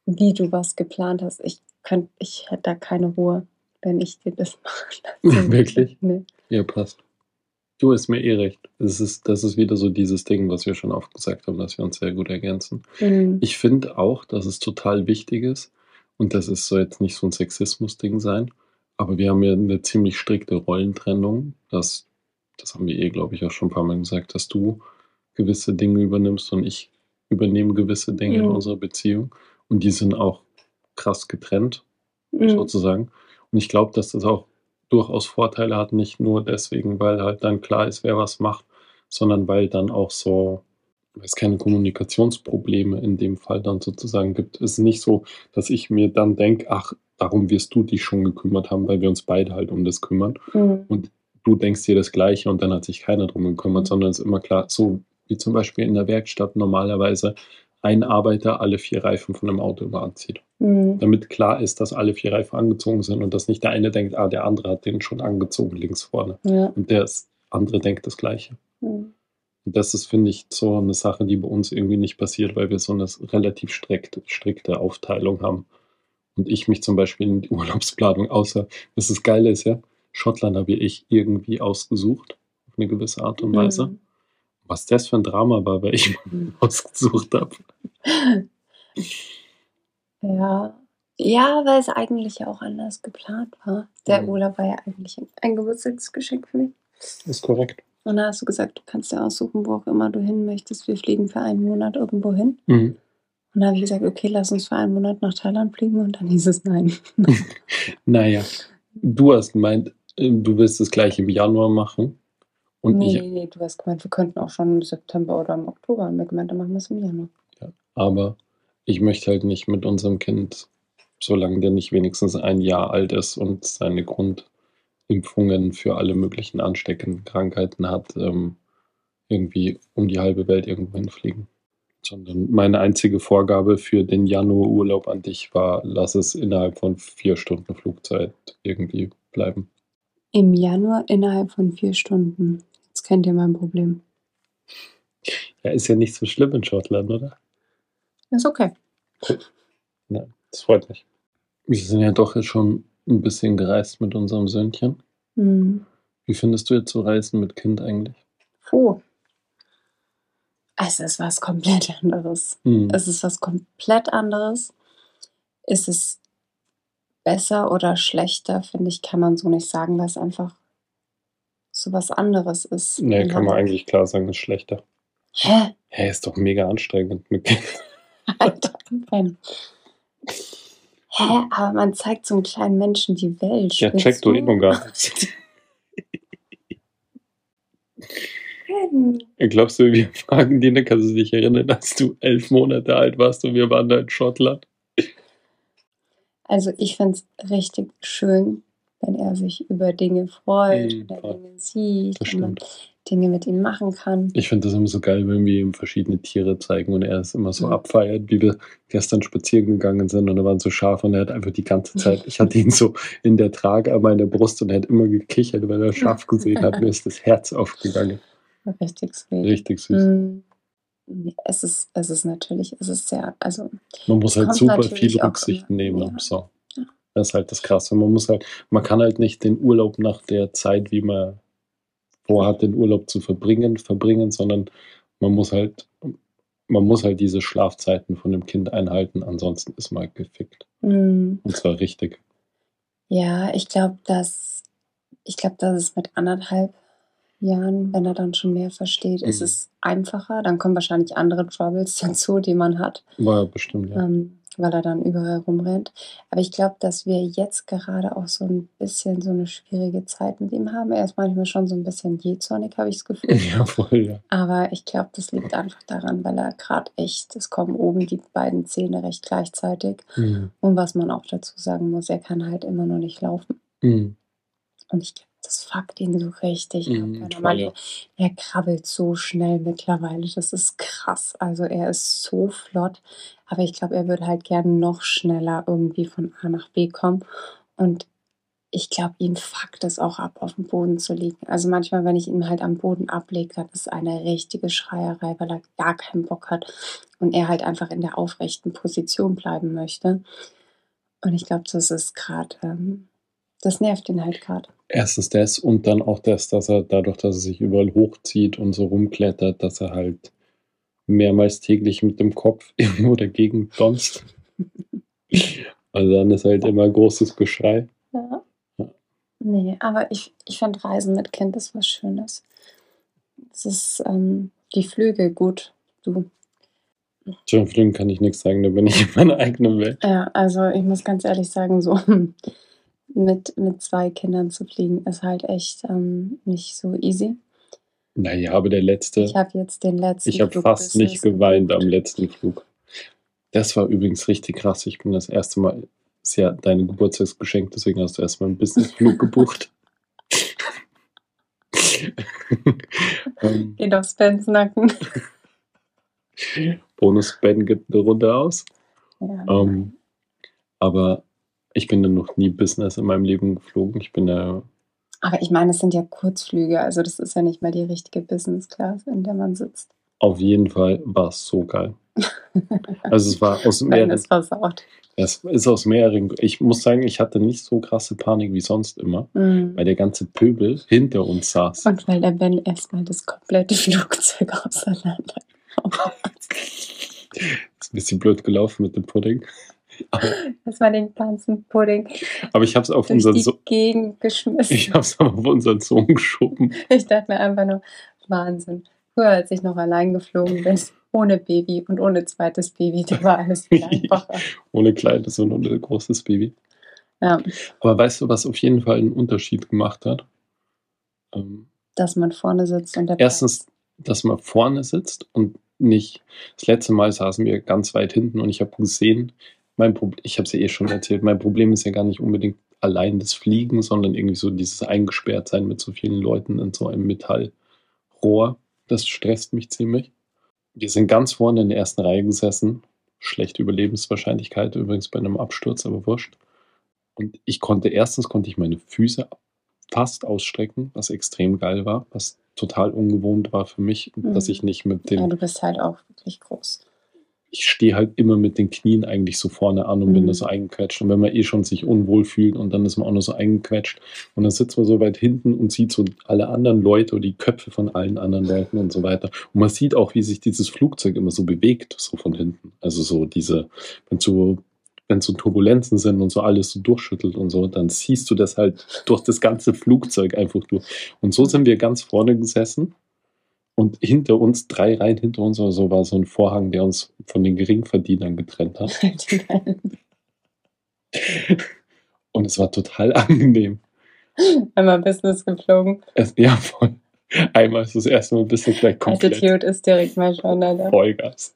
[SPEAKER 2] Wie du was geplant hast. Ich könnte, ich hätte da keine Ruhe, wenn ich dir das machen lasse.
[SPEAKER 1] Wirklich?
[SPEAKER 2] Nee.
[SPEAKER 1] Ja, passt. Du hast mir eh recht. Das ist, das ist wieder so dieses Ding, was wir schon oft gesagt haben, dass wir uns sehr gut ergänzen.
[SPEAKER 2] Mhm.
[SPEAKER 1] Ich finde auch, dass es total wichtig ist, und das ist so jetzt nicht so ein Sexismus-Ding sein, aber wir haben ja eine ziemlich strikte Rollentrennung. Das, das haben wir eh, glaube ich, auch schon ein paar Mal gesagt, dass du gewisse Dinge übernimmst und ich übernehme gewisse Dinge in
[SPEAKER 2] Mhm.
[SPEAKER 1] unserer Beziehung. Und die sind auch krass getrennt.
[SPEAKER 2] Mhm.
[SPEAKER 1] sozusagen. Und ich glaube, dass das auch durchaus Vorteile hat, nicht nur deswegen, weil halt dann klar ist, wer was macht, sondern weil dann auch so, weil es keine Kommunikationsprobleme in dem Fall dann sozusagen gibt. Es ist nicht so, dass ich mir dann denke, ach, darum wirst du dich schon gekümmert haben, weil wir uns beide halt um das kümmern.
[SPEAKER 2] Mhm.
[SPEAKER 1] Und du denkst dir das Gleiche und dann hat sich keiner drum gekümmert,
[SPEAKER 2] Mhm.
[SPEAKER 1] sondern es ist immer klar, so wie zum Beispiel in der Werkstatt normalerweise ein Arbeiter alle vier Reifen von einem Auto immer anzieht.
[SPEAKER 2] Mhm.
[SPEAKER 1] Damit klar ist, dass alle vier Reifen angezogen sind und dass nicht der eine denkt, ah, der andere hat den schon angezogen links vorne.
[SPEAKER 2] Ja.
[SPEAKER 1] Und der andere denkt das Gleiche.
[SPEAKER 2] Mhm.
[SPEAKER 1] Und das ist, finde ich, so eine Sache, die bei uns irgendwie nicht passiert, weil wir so eine relativ strikte, strikte Aufteilung haben. Und ich mich zum Beispiel in die Urlaubsplanung, außer, das das Geile ist ja, Schottland habe ich irgendwie ausgesucht, auf eine gewisse Art und Weise.
[SPEAKER 2] Mhm.
[SPEAKER 1] Was das für ein Drama war, weil ich
[SPEAKER 2] Mhm.
[SPEAKER 1] ausgesucht habe.
[SPEAKER 2] Ja. Ja, weil es eigentlich ja auch anders geplant war. Der
[SPEAKER 1] Mhm.
[SPEAKER 2] Urlaub war ja eigentlich ein Geburtstagsgeschenk für mich.
[SPEAKER 1] Ist korrekt.
[SPEAKER 2] Und da hast du gesagt, du kannst dir aussuchen, wo auch immer du hin möchtest. Wir fliegen für einen Monat irgendwo hin.
[SPEAKER 1] Mhm.
[SPEAKER 2] Und da habe ich gesagt, okay, lass uns für einen Monat nach Thailand fliegen. Und dann hieß es nein.
[SPEAKER 1] Naja, du hast gemeint, äh, du willst das gleich im Januar machen. Und
[SPEAKER 2] nee, nee, du hast gemeint, wir könnten auch schon im September oder im Oktober. Und wir gemeint, dann machen wir es im Januar.
[SPEAKER 1] aber ich möchte halt nicht mit unserem Kind, solange der nicht wenigstens ein Jahr alt ist und seine Grundimpfungen für alle möglichen ansteckenden Krankheiten hat, ähm, irgendwie um die halbe Welt irgendwo hinfliegen. Sondern meine einzige Vorgabe für den Januarurlaub an dich war, lass es innerhalb von vier Stunden Flugzeit irgendwie bleiben.
[SPEAKER 2] Im Januar innerhalb von vier Stunden. Kennt ihr mein Problem.
[SPEAKER 1] Ja, ist ja nicht so schlimm in Schottland, oder?
[SPEAKER 2] Ist okay.
[SPEAKER 1] Nein, das freut mich. Wir sind ja doch jetzt schon ein bisschen gereist mit unserem Söhnchen.
[SPEAKER 2] Mhm.
[SPEAKER 1] Wie findest du jetzt so Reisen mit Kind eigentlich?
[SPEAKER 2] Puh. Es ist was komplett anderes.
[SPEAKER 1] Hm.
[SPEAKER 2] Es ist was komplett anderes. Ist es besser oder schlechter, finde ich, kann man so nicht sagen, weil es einfach so was anderes ist.
[SPEAKER 1] Nee, kann man eigentlich klar sagen, ist schlechter.
[SPEAKER 2] Hä?
[SPEAKER 1] Hä, ist doch mega anstrengend mit.
[SPEAKER 2] Alter. Hä? Aber man zeigt so einem kleinen Menschen die Welt.
[SPEAKER 1] Ja, check du eh noch gar nicht.
[SPEAKER 2] Ben?
[SPEAKER 1] Glaubst du, wir fragen die, dann kannst du dich erinnern, dass du elf Monate alt warst und wir waren da in Schottland?
[SPEAKER 2] Also ich finde es richtig schön, wenn er sich über Dinge freut,
[SPEAKER 1] Mhm,
[SPEAKER 2] er
[SPEAKER 1] voll.
[SPEAKER 2] Dinge sieht,
[SPEAKER 1] Das
[SPEAKER 2] wenn man. Dinge mit ihm machen kann.
[SPEAKER 1] Ich finde das immer so geil, wenn wir ihm verschiedene Tiere zeigen und er es immer so
[SPEAKER 2] Mhm.
[SPEAKER 1] abfeiert, wie wir gestern spazieren gegangen sind und da waren so Schafe und er hat einfach die ganze Zeit, ich hatte ihn so in der Trage an meiner Brust und er hat immer gekichert, weil er Schaf gesehen hat. Mir ist das Herz aufgegangen.
[SPEAKER 2] Richtig sweet.
[SPEAKER 1] Richtig süß.
[SPEAKER 2] Nee, Es ist, es ist natürlich, es ist sehr, also
[SPEAKER 1] Man muss halt super viel Rücksicht nehmen.
[SPEAKER 2] ja.
[SPEAKER 1] So. Das ist halt das Krasse. Man muss halt, man kann halt nicht den Urlaub nach der Zeit, wie man vorhat, den Urlaub zu verbringen, verbringen, sondern man muss halt, man muss halt diese Schlafzeiten von dem Kind einhalten, ansonsten ist man gefickt.
[SPEAKER 2] mm,
[SPEAKER 1] Und zwar richtig.
[SPEAKER 2] ja, ich glaube, dass ich glaube, dass es mit anderthalb Jahren, wenn er dann schon mehr versteht, ist
[SPEAKER 1] Mhm.
[SPEAKER 2] es einfacher. Dann kommen wahrscheinlich andere Troubles dazu, die man hat.
[SPEAKER 1] War bestimmt, ja.
[SPEAKER 2] ähm, weil er dann überall rumrennt. Aber ich glaube, dass wir jetzt gerade auch so ein bisschen so eine schwierige Zeit mit ihm haben. Er ist manchmal schon so ein bisschen jähzornig, habe ich das Gefühl.
[SPEAKER 1] Ja, voll, ja.
[SPEAKER 2] Aber ich glaube, das liegt einfach daran, weil er gerade echt, es kommen oben die beiden Zähne recht gleichzeitig.
[SPEAKER 1] Mhm.
[SPEAKER 2] Und was man auch dazu sagen muss, er kann halt immer noch nicht laufen.
[SPEAKER 1] Mhm.
[SPEAKER 2] Und ich glaube, das fuckt ihn so richtig ab.
[SPEAKER 1] Mhm,
[SPEAKER 2] wenn er,
[SPEAKER 1] ja.
[SPEAKER 2] er krabbelt so schnell mittlerweile. Das ist krass. Also er ist so flott. Aber ich glaube, er würde halt gerne noch schneller irgendwie von A nach B kommen. Und ich glaube, ihn fuckt es auch ab, auf dem Boden zu liegen. Also manchmal, wenn ich ihn halt am Boden ablege, dann ist eine richtige Schreierei, weil er gar keinen Bock hat und er halt einfach in der aufrechten Position bleiben möchte. Und ich glaube, das ist gerade, ähm, das nervt ihn halt gerade.
[SPEAKER 1] Erstens das und dann auch das, dass er dadurch, dass er sich überall hochzieht und so rumklettert, dass er halt mehrmals täglich mit dem Kopf irgendwo dagegen donst. Also dann ist halt immer großes Geschrei.
[SPEAKER 2] Ja.
[SPEAKER 1] Ja.
[SPEAKER 2] Nee, aber ich, ich finde Reisen mit Kind ist was Schönes. Es ist ähm, die Flüge gut. Du.
[SPEAKER 1] Zu den Flügen kann ich nichts sagen, da bin ich in meiner eigenen Welt.
[SPEAKER 2] Ja, also ich muss ganz ehrlich sagen, so mit, mit zwei Kindern zu fliegen ist halt echt ähm, nicht so easy.
[SPEAKER 1] Naja, aber der letzte,
[SPEAKER 2] Ich habe jetzt den letzten
[SPEAKER 1] ich habe fast nicht geweint am letzten Flug. Das war übrigens richtig krass. Ich bin das erste Mal, ist ja dein Geburtstagsgeschenk, deswegen hast du erstmal einen Businessflug gebucht. ähm,
[SPEAKER 2] Geht auf Spens Nacken.
[SPEAKER 1] Bonus Ben gibt eine Runde aus.
[SPEAKER 2] Ja.
[SPEAKER 1] Ähm, aber ich bin dann noch nie Business in meinem Leben geflogen. Ich bin da
[SPEAKER 2] Aber ich meine, es sind ja Kurzflüge, also das ist ja nicht mal die richtige Business Class, in der man sitzt.
[SPEAKER 1] auf jeden Fall war es so geil. Also es war aus mehreren,
[SPEAKER 2] ist versaut.
[SPEAKER 1] es ist aus mehreren. Ich muss sagen, ich hatte nicht so krasse Panik wie sonst immer,
[SPEAKER 2] Mhm.
[SPEAKER 1] weil der ganze Pöbel hinter uns saß.
[SPEAKER 2] Und weil der Ben erstmal das komplette Flugzeug auseinander.
[SPEAKER 1] Ist ein bisschen blöd gelaufen mit dem Pudding.
[SPEAKER 2] Das war den ganzen Pudding
[SPEAKER 1] aber ich habe es auf unseren
[SPEAKER 2] die
[SPEAKER 1] so
[SPEAKER 2] Gegend geschmissen.
[SPEAKER 1] ich habe es auf unseren Sohn geschoben.
[SPEAKER 2] Ich dachte mir einfach nur, Wahnsinn. Früher, als ich noch allein geflogen bin, ohne Baby und ohne zweites Baby, da war alles viel einfacher.
[SPEAKER 1] Ohne kleines und ohne großes Baby.
[SPEAKER 2] Ja,
[SPEAKER 1] Aber weißt du, was auf jeden Fall einen Unterschied gemacht hat? Ähm,
[SPEAKER 2] dass man vorne sitzt und der
[SPEAKER 1] erstens, dass man vorne sitzt und nicht. Das letzte Mal saßen wir ganz weit hinten und ich habe gesehen, mein Problem, ich habe es ja eh schon erzählt, mein Problem ist ja gar nicht unbedingt allein das Fliegen, sondern irgendwie so dieses Eingesperrtsein mit so vielen Leuten in so einem Metallrohr. Das stresst mich ziemlich. Wir sind ganz vorne in der ersten Reihe gesessen. Schlechte Überlebenswahrscheinlichkeit übrigens bei einem Absturz, aber wurscht. Und ich konnte erstens konnte ich meine Füße fast ausstrecken, was extrem geil war, was total ungewohnt war für mich,
[SPEAKER 2] Mhm.
[SPEAKER 1] dass ich nicht mit
[SPEAKER 2] Ja,
[SPEAKER 1] dem,
[SPEAKER 2] du bist halt auch wirklich groß.
[SPEAKER 1] Ich stehe halt immer mit den Knien eigentlich so vorne an und bin
[SPEAKER 2] Mhm.
[SPEAKER 1] da so eingequetscht. Und wenn man eh schon sich unwohl fühlt und dann ist man auch noch so eingequetscht und dann sitzt man so weit hinten und sieht so alle anderen Leute oder die Köpfe von allen anderen Leuten und so weiter. Und man sieht auch, wie sich dieses Flugzeug immer so bewegt, so von hinten. Also so diese, wenn so wenn so Turbulenzen sind und so alles so durchschüttelt und so, dann siehst du das halt durch das ganze Flugzeug einfach durch. Und so sind wir ganz vorne gesessen und hinter uns, drei Reihen hinter uns oder so, war so ein Vorhang, der uns von den Geringverdienern getrennt hat. Und es war total angenehm.
[SPEAKER 2] Einmal Business geflogen.
[SPEAKER 1] Es, ja, voll. Einmal ist das erste Mal ein bisschen gleich komplett
[SPEAKER 2] Attitude ist direkt mal schon, Alter.
[SPEAKER 1] Vollgas.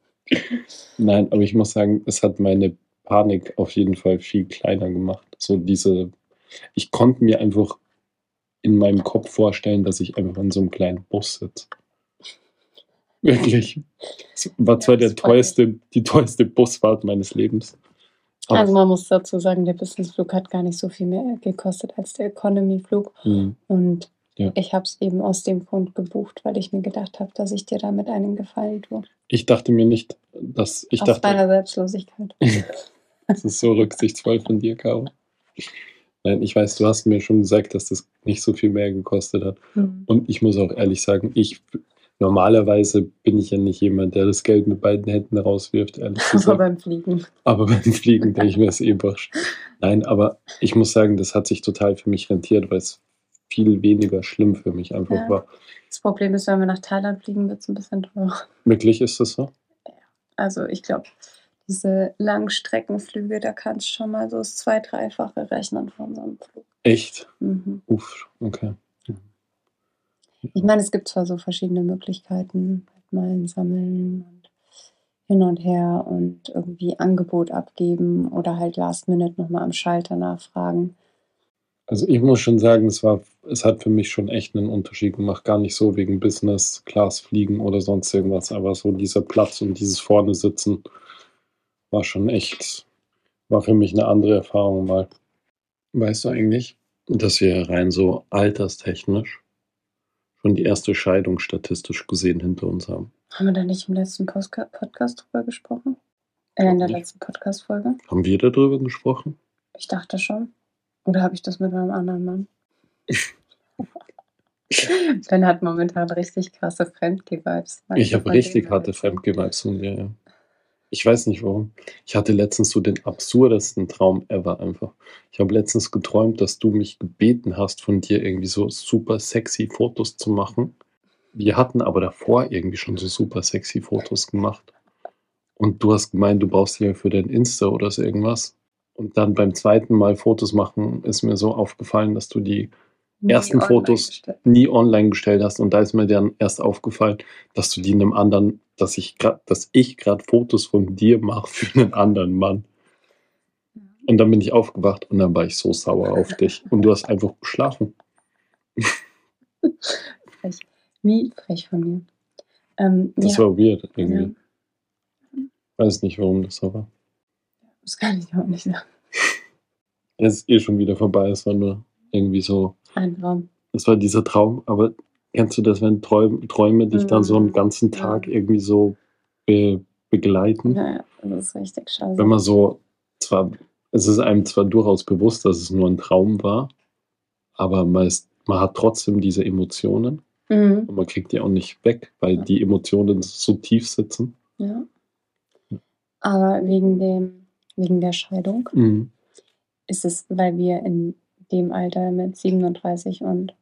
[SPEAKER 1] Nein, aber ich muss sagen, es hat meine Panik auf jeden Fall viel kleiner gemacht. So diese, ich konnte mir einfach in meinem Kopf vorstellen, dass ich einfach in so einem kleinen Bus sitze. Wirklich. Es war zwar
[SPEAKER 2] Ja,
[SPEAKER 1] der teuerste, die teuerste Busfahrt meines Lebens. Aber,
[SPEAKER 2] Also man muss dazu sagen, der Businessflug hat gar nicht so viel mehr gekostet als der Economy-Flug.
[SPEAKER 1] Hm,
[SPEAKER 2] Und
[SPEAKER 1] Ja.
[SPEAKER 2] ich habe es eben aus dem Grund gebucht, weil ich mir gedacht habe, dass ich dir damit einen Gefallen tue.
[SPEAKER 1] ich dachte mir nicht, dass ich
[SPEAKER 2] aus
[SPEAKER 1] dachte,
[SPEAKER 2] meiner Selbstlosigkeit.
[SPEAKER 1] Das ist so rücksichtsvoll von dir, Caro. Nein, ich weiß, du hast mir schon gesagt, dass das nicht so viel mehr gekostet hat.
[SPEAKER 2] Hm.
[SPEAKER 1] Und ich muss auch ehrlich sagen, ich normalerweise bin ich ja nicht jemand, der das Geld mit beiden Händen rauswirft, ehrlich
[SPEAKER 2] Aber
[SPEAKER 1] gesagt.
[SPEAKER 2] beim Fliegen.
[SPEAKER 1] Aber beim Fliegen denke ich mir das eh wurscht. Nein, aber ich muss sagen, das hat sich total für mich rentiert, weil es viel weniger schlimm für mich einfach
[SPEAKER 2] Ja.
[SPEAKER 1] war.
[SPEAKER 2] Das Problem ist, wenn wir nach Thailand fliegen, wird es ein bisschen teurer.
[SPEAKER 1] Wirklich ist das so?
[SPEAKER 2] Also ich glaube, diese Langstreckenflüge, da kannst du schon mal so das zwei-, dreifache rechnen von so einem Flug.
[SPEAKER 1] Echt?
[SPEAKER 2] Mhm.
[SPEAKER 1] Uff, okay.
[SPEAKER 2] Ich meine, es gibt zwar so verschiedene Möglichkeiten, halt Meilen sammeln und hin und her und irgendwie Angebot abgeben oder halt Last Minute nochmal am Schalter nachfragen.
[SPEAKER 1] Also ich muss schon sagen, es war, es hat für mich schon echt einen Unterschied gemacht. Gar nicht so wegen Business, Class fliegen oder sonst irgendwas, aber so dieser Platz und dieses vorne sitzen war schon echt, war für mich eine andere Erfahrung mal. Weißt du eigentlich, dass wir rein so alterstechnisch schon die erste Scheidung statistisch gesehen hinter uns haben?
[SPEAKER 2] Haben wir da nicht im letzten Postka- Podcast drüber gesprochen? Äh, in der
[SPEAKER 1] Nicht.
[SPEAKER 2] letzten Podcast-Folge?
[SPEAKER 1] Haben wir darüber gesprochen?
[SPEAKER 2] Ich dachte schon. Oder habe ich das mit meinem anderen Mann? Ben hat momentan richtig krasse Fremdgeh-Vibes.
[SPEAKER 1] Ich habe richtig harte? Fremdgeh-Vibes von dir, ja. Ich weiß nicht warum. Ich hatte letztens so den absurdesten Traum ever einfach. Ich habe letztens geträumt, dass du mich gebeten hast, von dir irgendwie so super sexy Fotos zu machen. Wir hatten aber davor irgendwie schon so super sexy Fotos gemacht. Und du hast gemeint, du brauchst die ja für dein Insta oder so irgendwas. Und dann beim zweiten Mal Fotos machen ist mir so aufgefallen, dass du die
[SPEAKER 2] Nie
[SPEAKER 1] ersten Fotos
[SPEAKER 2] gestellt.
[SPEAKER 1] nie online gestellt hast und da ist mir dann erst aufgefallen, dass du die einem anderen, dass ich gerade, dass ich gerade Fotos von dir mache für einen anderen Mann. Und dann bin ich aufgewacht und dann war ich so sauer auf dich und du hast einfach geschlafen.
[SPEAKER 2] Wie frech von mir. Ähm,
[SPEAKER 1] Das
[SPEAKER 2] ja,
[SPEAKER 1] war weird irgendwie.
[SPEAKER 2] Ja.
[SPEAKER 1] Weiß nicht, warum das so war.
[SPEAKER 2] das kann ich auch nicht sagen.
[SPEAKER 1] Es ist eh schon wieder vorbei. Es war nur irgendwie so,
[SPEAKER 2] Ein Traum.
[SPEAKER 1] es war dieser Traum. Aber kennst du das, wenn Träum, Träume dich dann so einen
[SPEAKER 2] Mhm.
[SPEAKER 1] ganzen Tag irgendwie so be, begleiten?
[SPEAKER 2] Ja, das ist richtig scheiße.
[SPEAKER 1] Wenn man so, zwar, es ist einem zwar durchaus bewusst, dass es nur ein Traum war, aber man, ist, man hat trotzdem diese Emotionen
[SPEAKER 2] Mhm.
[SPEAKER 1] und man kriegt die auch nicht weg, weil die Emotionen so tief sitzen.
[SPEAKER 2] Ja. Aber wegen, dem, wegen der Scheidung
[SPEAKER 1] Mhm.
[SPEAKER 2] ist es, weil wir in dem Alter mit 37 und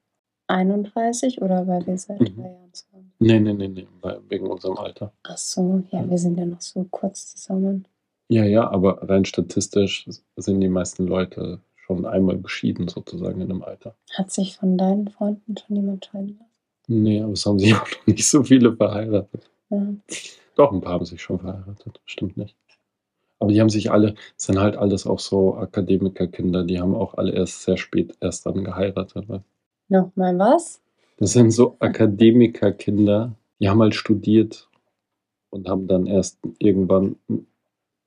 [SPEAKER 2] 31 oder weil wir seit
[SPEAKER 1] Mhm.
[SPEAKER 2] drei Jahren zusammen
[SPEAKER 1] Nee, nee, nee, nee, weil- wegen unserem Alter.
[SPEAKER 2] Ach so, ja, wir sind ja noch so kurz zusammen.
[SPEAKER 1] Ja, ja, aber rein statistisch sind die meisten Leute schon einmal geschieden, sozusagen in einem Alter.
[SPEAKER 2] Hat sich von deinen Freunden schon jemand scheiden lassen?
[SPEAKER 1] Nee, aber es haben sich auch noch nicht so viele verheiratet.
[SPEAKER 2] Ja.
[SPEAKER 1] Doch, ein paar haben sich schon verheiratet, stimmt nicht. Aber die haben sich alle, es sind halt alles auch so Akademikerkinder, die haben auch alle erst sehr spät erst dann geheiratet. Weil
[SPEAKER 2] Nochmal was?
[SPEAKER 1] das sind so Akademikerkinder, die haben halt studiert und haben dann erst irgendwann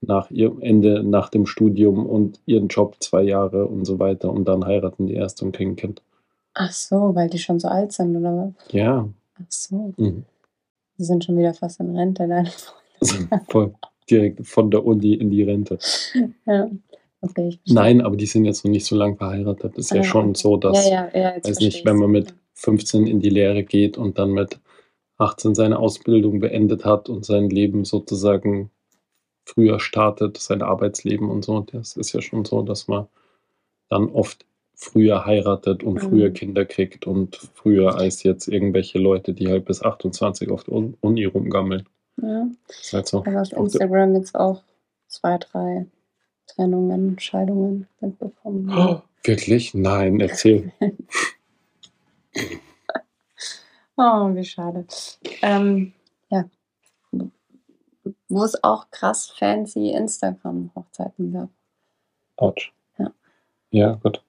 [SPEAKER 1] nach ihrem Ende, nach dem Studium und ihren Job zwei Jahre und so weiter und dann heiraten die erst und kriegen ein Kind.
[SPEAKER 2] Ach so, weil die schon so alt sind, oder was?
[SPEAKER 1] Ja,
[SPEAKER 2] Ach so,
[SPEAKER 1] mhm.
[SPEAKER 2] die sind schon wieder fast in Rente, deine Freunde.
[SPEAKER 1] also voll direkt von der Uni in die Rente.
[SPEAKER 2] Ja. Okay.
[SPEAKER 1] Nein, aber die sind jetzt noch nicht so lange verheiratet. Das ist ja
[SPEAKER 2] Ah,
[SPEAKER 1] schon
[SPEAKER 2] okay.
[SPEAKER 1] so, dass,
[SPEAKER 2] ja, ja, ja,
[SPEAKER 1] weiß nicht, wenn man mit 15 in die Lehre geht und dann mit 18 seine Ausbildung beendet hat und sein Leben sozusagen früher startet, sein Arbeitsleben und so. Das ist ja schon so, dass man dann oft früher heiratet und
[SPEAKER 2] Mhm.
[SPEAKER 1] früher Kinder kriegt und früher als jetzt irgendwelche Leute, die halt bis 28 auf der Un- Uni rumgammeln.
[SPEAKER 2] Ja,
[SPEAKER 1] Das ist halt so.
[SPEAKER 2] habe auf Instagram jetzt auch zwei, drei Trennungen, Scheidungen mitbekommen.
[SPEAKER 1] Oh, wirklich? Nein, erzähl.
[SPEAKER 2] Oh, wie schade. Ähm, ja. Wo es auch krass fancy Instagram-Hochzeiten gab.
[SPEAKER 1] Autsch.
[SPEAKER 2] Ja.
[SPEAKER 1] Ja, gut.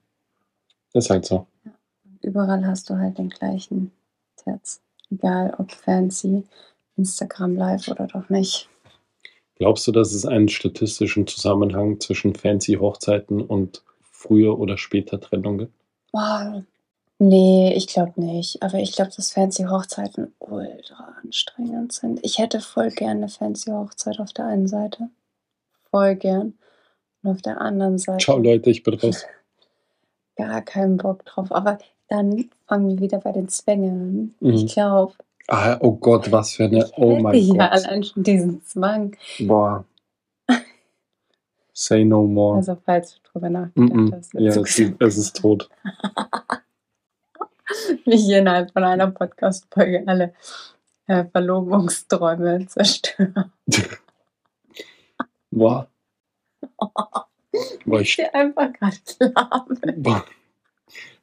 [SPEAKER 1] Ist halt so.
[SPEAKER 2] Überall hast du halt den gleichen Terz. Egal ob fancy, Instagram live oder doch nicht.
[SPEAKER 1] Glaubst du, dass es einen statistischen Zusammenhang zwischen fancy Hochzeiten und früher oder später Trennung gibt?
[SPEAKER 2] Wow. Nee, ich glaube nicht. Aber ich glaube, dass fancy Hochzeiten ultra anstrengend sind. Ich hätte voll gerne eine fancy Hochzeit auf der einen Seite. Voll gern. Und auf der anderen Seite
[SPEAKER 1] Ciao Leute, ich bin raus.
[SPEAKER 2] gar keinen Bock drauf. Aber dann fangen wir wieder bei den Zwängen an.
[SPEAKER 1] Mhm.
[SPEAKER 2] Ich glaube,
[SPEAKER 1] Ah, oh Gott, was für eine. Oh mein
[SPEAKER 2] ja
[SPEAKER 1] Gott.
[SPEAKER 2] allein schon diesen Zwang.
[SPEAKER 1] Boah. Say no more.
[SPEAKER 2] Also, falls du drüber nachgedacht
[SPEAKER 1] Mm-mm.
[SPEAKER 2] hast.
[SPEAKER 1] Ja, es, ist- es ist tot.
[SPEAKER 2] wie hier innerhalb von einer Podcast-Folge alle äh, Verlobungsträume zerstören.
[SPEAKER 1] Boah. Boah, ich,
[SPEAKER 2] Ich einfach gerade lahm.
[SPEAKER 1] boah.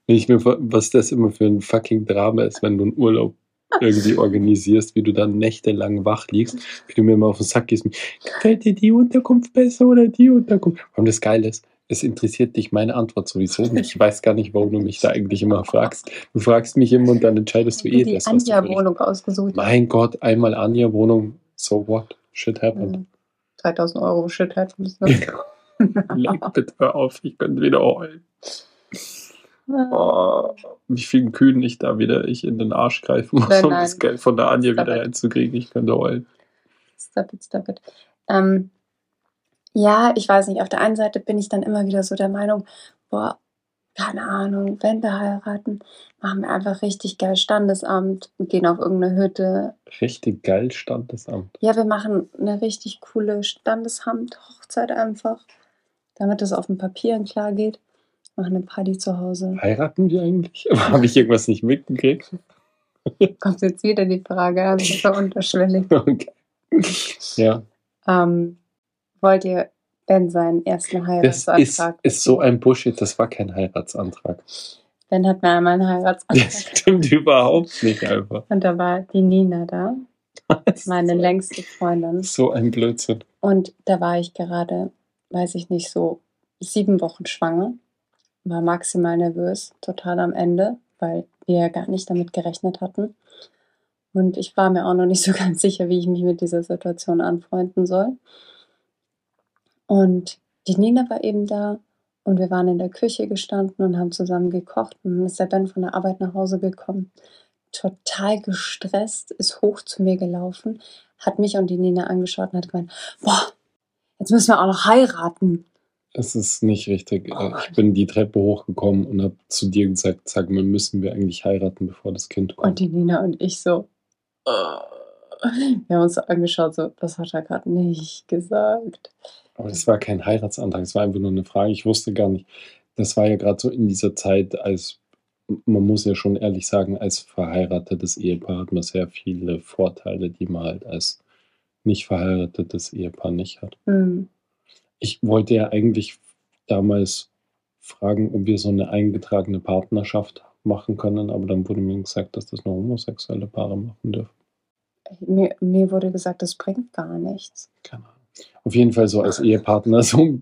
[SPEAKER 1] Wenn ich mir, was das immer für ein fucking Drama ist, wenn du einen Urlaub irgendwie organisierst, wie du dann nächtelang wach liegst, wie du mir immer auf den Sack gehst. Gefällt dir die Unterkunft besser oder die Unterkunft? Und das Geile ist, es interessiert dich meine Antwort sowieso nicht. Ich weiß gar nicht, warum du mich da eigentlich immer fragst. Du fragst mich immer und dann entscheidest du eh
[SPEAKER 2] die
[SPEAKER 1] das, was du willst.
[SPEAKER 2] Anja-Wohnung ausgesucht.
[SPEAKER 1] Mein Gott, einmal Anja Wohnung, so what? Shit happened.
[SPEAKER 2] Mhm. 3000 Euro Shit müssen.
[SPEAKER 1] Leg bitte hör auf, ich könnte wieder heulen. Oh, wie vielen Kühen ich da wieder ich in den Arsch greifen muss,
[SPEAKER 2] Nein,
[SPEAKER 1] um
[SPEAKER 2] nein.
[SPEAKER 1] das Geld von der Anja
[SPEAKER 2] Stop
[SPEAKER 1] wieder reinzukriegen. Ich könnte heulen.
[SPEAKER 2] Stop it, stop it. Ähm, ja, ich weiß nicht, auf der einen Seite bin ich dann immer wieder so der Meinung, boah, keine Ahnung, wenn wir heiraten, machen wir einfach richtig geil Standesamt und gehen auf irgendeine Hütte.
[SPEAKER 1] Richtig geil Standesamt.
[SPEAKER 2] Ja, wir machen eine richtig coole Standesamt-Hochzeit einfach, damit es auf den Papieren klar geht. Machen eine Party zu Hause.
[SPEAKER 1] Heiraten wir eigentlich? Habe ich irgendwas nicht mitgekriegt?
[SPEAKER 2] Kommt jetzt wieder die Frage, also das war unterschwellig.
[SPEAKER 1] Okay. Ja,
[SPEAKER 2] Ähm, wollt ihr Ben seinen ersten
[SPEAKER 1] das ist,
[SPEAKER 2] Heiratsantrag?
[SPEAKER 1] ist so ein Bullshit. Das war kein Heiratsantrag.
[SPEAKER 2] Ben hat mir einmal einen Heiratsantrag.
[SPEAKER 1] Das stimmt überhaupt nicht einfach.
[SPEAKER 2] Und da war die Nina da, meine längste Freundin.
[SPEAKER 1] So ein Blödsinn.
[SPEAKER 2] Und da war ich gerade, weiß ich nicht, so sieben Wochen schwanger. War maximal nervös, total am Ende, weil wir ja gar nicht damit gerechnet hatten. Und ich war mir auch noch nicht so ganz sicher, wie ich mich mit dieser Situation anfreunden soll. Und die Nina war eben da und wir waren in der Küche gestanden und haben zusammen gekocht. Und dann ist der Ben von der Arbeit nach Hause gekommen, total gestresst, ist hoch zu mir gelaufen, hat mich und die Nina angeschaut und hat gemeint, boah, jetzt müssen wir auch noch heiraten.
[SPEAKER 1] Es ist nicht richtig.
[SPEAKER 2] Oh
[SPEAKER 1] Äh, ich bin die Treppe hochgekommen und habe zu dir gesagt, sag mal, müssen wir eigentlich heiraten, bevor das Kind
[SPEAKER 2] Und
[SPEAKER 1] kommt?
[SPEAKER 2] die Nina und ich so, äh. wir haben uns angeschaut, so, das hat er gerade nicht gesagt.
[SPEAKER 1] Aber das war kein Heiratsantrag, es war einfach nur eine Frage. Ich wusste gar nicht. Das war ja gerade so in dieser Zeit, als man muss ja schon ehrlich sagen, als verheiratetes Ehepaar hat man sehr viele Vorteile, die man halt als nicht verheiratetes Ehepaar nicht hat.
[SPEAKER 2] Hm.
[SPEAKER 1] Ich wollte ja eigentlich damals fragen, ob wir so eine eingetragene Partnerschaft machen können, aber dann wurde mir gesagt, dass das nur homosexuelle Paare machen dürfen.
[SPEAKER 2] Mir, mir wurde gesagt, das bringt gar nichts.
[SPEAKER 1] Keine Ahnung. Auf jeden Fall so als Ehepartner, so,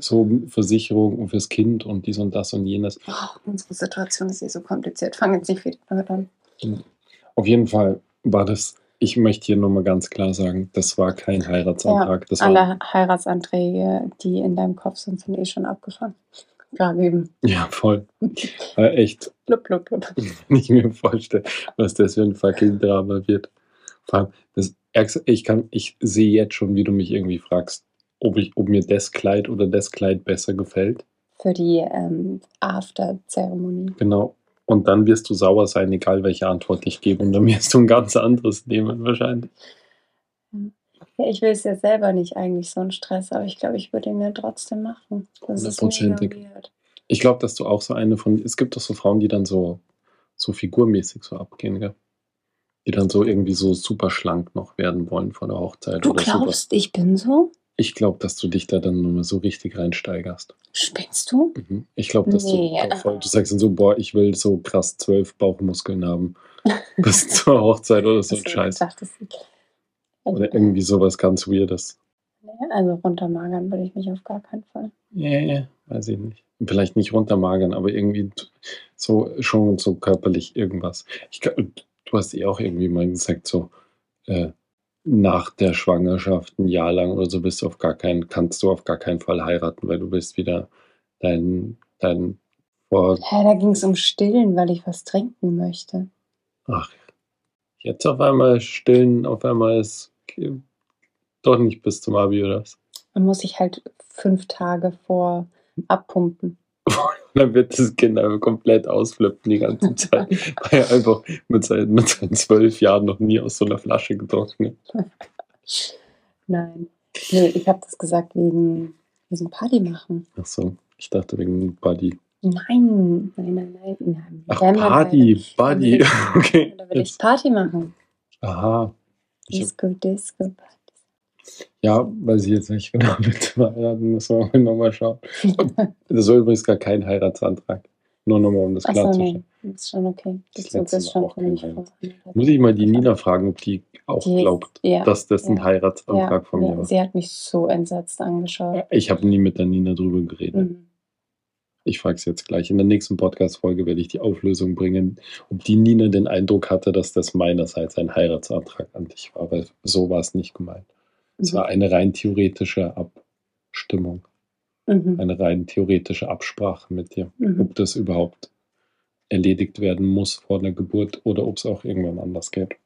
[SPEAKER 1] so Versicherung fürs Kind und dies und das und jenes.
[SPEAKER 2] Oh, unsere Situation ist eh so kompliziert. Fang jetzt nicht wieder an.
[SPEAKER 1] Auf jeden Fall war das, ich möchte hier nochmal ganz klar sagen, das war kein Heiratsantrag. das war,
[SPEAKER 2] Alle Heiratsanträge, die in deinem Kopf sind, sind eh schon abgefahren. Gerade eben.
[SPEAKER 1] ja, voll. War echt,
[SPEAKER 2] Blub, blub, blub.
[SPEAKER 1] ich mir vorstelle, was das für ein fucking Drama wird. Vor allem, das ich kann, ich sehe jetzt schon, wie du mich irgendwie fragst, ob, ich, ob mir das Kleid oder das Kleid besser gefällt.
[SPEAKER 2] Für die ähm, After-Zeremonie.
[SPEAKER 1] Genau. Und dann wirst du sauer sein, egal welche Antwort ich gebe. Und dann wirst du ein ganz anderes nehmen, wahrscheinlich.
[SPEAKER 2] Ja, ich will es ja selber nicht eigentlich, so einen Stress, aber ich glaube, ich würde ihn ja trotzdem machen. Das ist.
[SPEAKER 1] Ich glaube, dass du auch so eine von. Es gibt doch so Frauen, die dann so, so figurmäßig so abgehen, gell? Die dann so irgendwie so super schlank noch werden wollen vor der Hochzeit.
[SPEAKER 2] Du
[SPEAKER 1] oder super.
[SPEAKER 2] glaubst, ich bin so?
[SPEAKER 1] Ich glaube, dass du dich da dann nochmal so richtig reinsteigerst.
[SPEAKER 2] Spinnst du?
[SPEAKER 1] Mhm. Ich glaube, dass
[SPEAKER 2] Nee.
[SPEAKER 1] du, voll, du sagst dann so, boah, ich will so krass zwölf Bauchmuskeln haben. Bis zur Hochzeit oder so ein Scheiß.
[SPEAKER 2] dachte,
[SPEAKER 1] Oder irgendwie sowas ganz Weirdes.
[SPEAKER 2] Also runtermagern würde ich mich auf gar keinen Fall.
[SPEAKER 1] Ja, yeah, weiß ich nicht. Vielleicht nicht runtermagern, aber irgendwie so schon so körperlich irgendwas. Ich, du hast eh auch irgendwie mal gesagt, so äh, nach der Schwangerschaft ein Jahr lang oder so bist du auf gar keinen, kannst du auf gar keinen Fall heiraten, weil du bist wieder dein, dein vor,
[SPEAKER 2] Hä, da ging es um Stillen, weil ich was trinken möchte.
[SPEAKER 1] ach, jetzt auf einmal stillen, auf einmal ist okay, doch nicht bis zum Abi oder was?
[SPEAKER 2] Dann muss ich halt fünf Tage vor abpumpen.
[SPEAKER 1] Dann wird das Kind einfach komplett ausflippen die ganze Zeit, weil er einfach mit seinen, mit seinen zwölf Jahren noch nie aus so einer Flasche getrunken hat.
[SPEAKER 2] Nein. Nee, ich habe das gesagt wegen, wegen Party machen.
[SPEAKER 1] Ach so, ich dachte wegen Buddy.
[SPEAKER 2] Nein, nein, nein, nein. nein.
[SPEAKER 1] Ach,
[SPEAKER 2] man
[SPEAKER 1] Party, Buddy.
[SPEAKER 2] Dann
[SPEAKER 1] Okay.
[SPEAKER 2] ich, dann will ich. Party machen.
[SPEAKER 1] Aha. Ich
[SPEAKER 2] Disco, Disco, Party.
[SPEAKER 1] Ja, weiß ich jetzt nicht genau. Mit heiraten müssen wir mal nochmal schauen. Das war übrigens gar kein Heiratsantrag. Nur nochmal, um das
[SPEAKER 2] Achso,
[SPEAKER 1] klarzustellen.
[SPEAKER 2] nee, ist schon okay.
[SPEAKER 1] Das letzte
[SPEAKER 2] ist schon für mich.
[SPEAKER 1] Muss ich mal die Nina fragen, ob die auch
[SPEAKER 2] Die-
[SPEAKER 1] glaubt,
[SPEAKER 2] ja,
[SPEAKER 1] dass das ein
[SPEAKER 2] ja.
[SPEAKER 1] Heiratsantrag
[SPEAKER 2] ja,
[SPEAKER 1] von mir
[SPEAKER 2] ja,
[SPEAKER 1] war.
[SPEAKER 2] Sie hat mich so entsetzt angeschaut.
[SPEAKER 1] Ich habe nie mit der Nina drüber geredet.
[SPEAKER 2] Mhm.
[SPEAKER 1] Ich frage es jetzt gleich. In der nächsten Podcast-Folge werde ich die Auflösung bringen, ob die Nina den Eindruck hatte, dass das meinerseits ein Heiratsantrag an dich war, weil so war es nicht gemeint. Es
[SPEAKER 2] Mhm.
[SPEAKER 1] war eine rein theoretische Abstimmung,
[SPEAKER 2] Mhm.
[SPEAKER 1] eine rein theoretische Absprache mit dir,
[SPEAKER 2] Mhm.
[SPEAKER 1] ob das überhaupt erledigt werden muss vor der Geburt oder ob es auch irgendwann anders geht.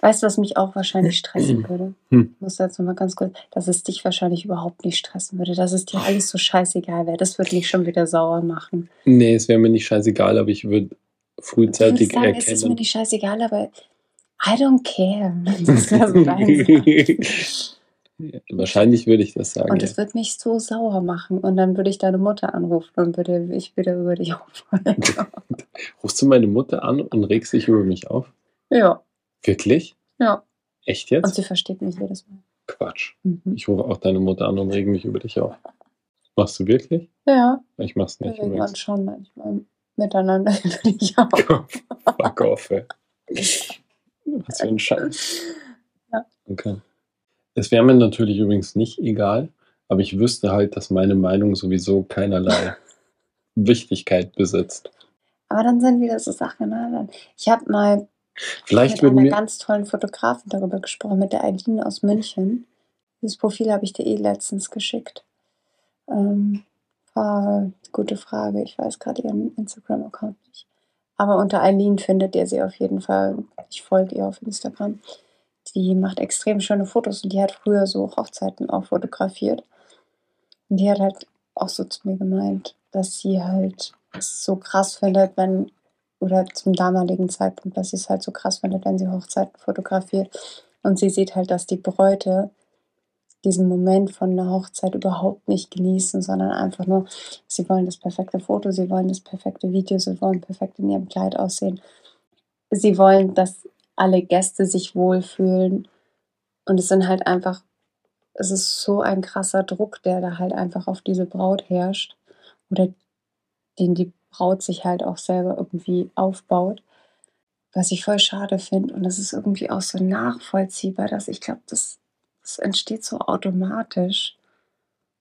[SPEAKER 2] Weißt du, was mich auch wahrscheinlich stressen würde?
[SPEAKER 1] Hm.
[SPEAKER 2] Ich muss jetzt nochmal ganz kurz, dass es dich wahrscheinlich überhaupt nicht stressen würde, dass es dir alles so scheißegal wäre. Das würde mich schon wieder sauer machen.
[SPEAKER 1] Nee, es wäre mir nicht scheißegal, aber ich würde
[SPEAKER 2] Du würdest
[SPEAKER 1] frühzeitig
[SPEAKER 2] sagen, es ist mir
[SPEAKER 1] erkennen.
[SPEAKER 2] nicht scheißegal, aber I don't care. Das wäre so dein.
[SPEAKER 1] Wahrscheinlich würde ich das sagen.
[SPEAKER 2] Und
[SPEAKER 1] ja.
[SPEAKER 2] das würde mich so sauer machen. Und dann würde ich deine Mutter anrufen und würde ich wieder über dich aufregen.
[SPEAKER 1] Rufst du meine Mutter an und regst dich über mich auf?
[SPEAKER 2] ja,
[SPEAKER 1] Wirklich?
[SPEAKER 2] ja.
[SPEAKER 1] Echt
[SPEAKER 2] Und
[SPEAKER 1] jetzt?
[SPEAKER 2] sie versteht mich jedes Mal.
[SPEAKER 1] Quatsch.
[SPEAKER 2] Mhm.
[SPEAKER 1] Ich rufe auch deine Mutter an und rege mich über dich auf. Machst du wirklich?
[SPEAKER 2] Ja,
[SPEAKER 1] Ich mach's
[SPEAKER 2] wir
[SPEAKER 1] nicht.
[SPEAKER 2] regen
[SPEAKER 1] übrigens.
[SPEAKER 2] uns schon manchmal miteinander über dich auf.
[SPEAKER 1] Fuck off, ey. Was für ein Scheiß.
[SPEAKER 2] Ja.
[SPEAKER 1] Okay. Es wäre mir natürlich übrigens nicht egal, aber ich wüsste halt, dass meine Meinung sowieso keinerlei Wichtigkeit besitzt.
[SPEAKER 2] Aber dann sind wieder so Sachen. Ne? Ich habe mal
[SPEAKER 1] Vielleicht
[SPEAKER 2] mit einer
[SPEAKER 1] wir.
[SPEAKER 2] ganz tollen Fotografin darüber gesprochen, mit der Eileen aus München. Dieses Profil habe ich dir eh letztens geschickt. Ähm, war eine gute Frage. Ich weiß gerade ihren Instagram-Account nicht. Aber unter Eileen findet ihr sie auf jeden Fall. Ich folge ihr auf Instagram. Die macht extrem schöne Fotos und die hat früher so Hochzeiten auch fotografiert. Und die hat halt auch so zu mir gemeint, dass sie halt es so krass findet, wenn, oder zum damaligen Zeitpunkt, dass sie es halt so krass findet, wenn sie Hochzeiten fotografiert. Und sie sieht halt, dass die Bräute diesen Moment von einer Hochzeit überhaupt nicht genießen, sondern einfach nur, sie wollen das perfekte Foto, sie wollen das perfekte Video, sie wollen perfekt in ihrem Kleid aussehen. Sie wollen, dass alle Gäste sich wohlfühlen. Und es sind halt einfach, es ist so ein krasser Druck, der da halt einfach auf diese Braut herrscht. Oder den die Braut sich halt auch selber irgendwie aufbaut. Was ich voll schade finde. Und das ist irgendwie auch so nachvollziehbar, dass ich glaube, das, das entsteht so automatisch.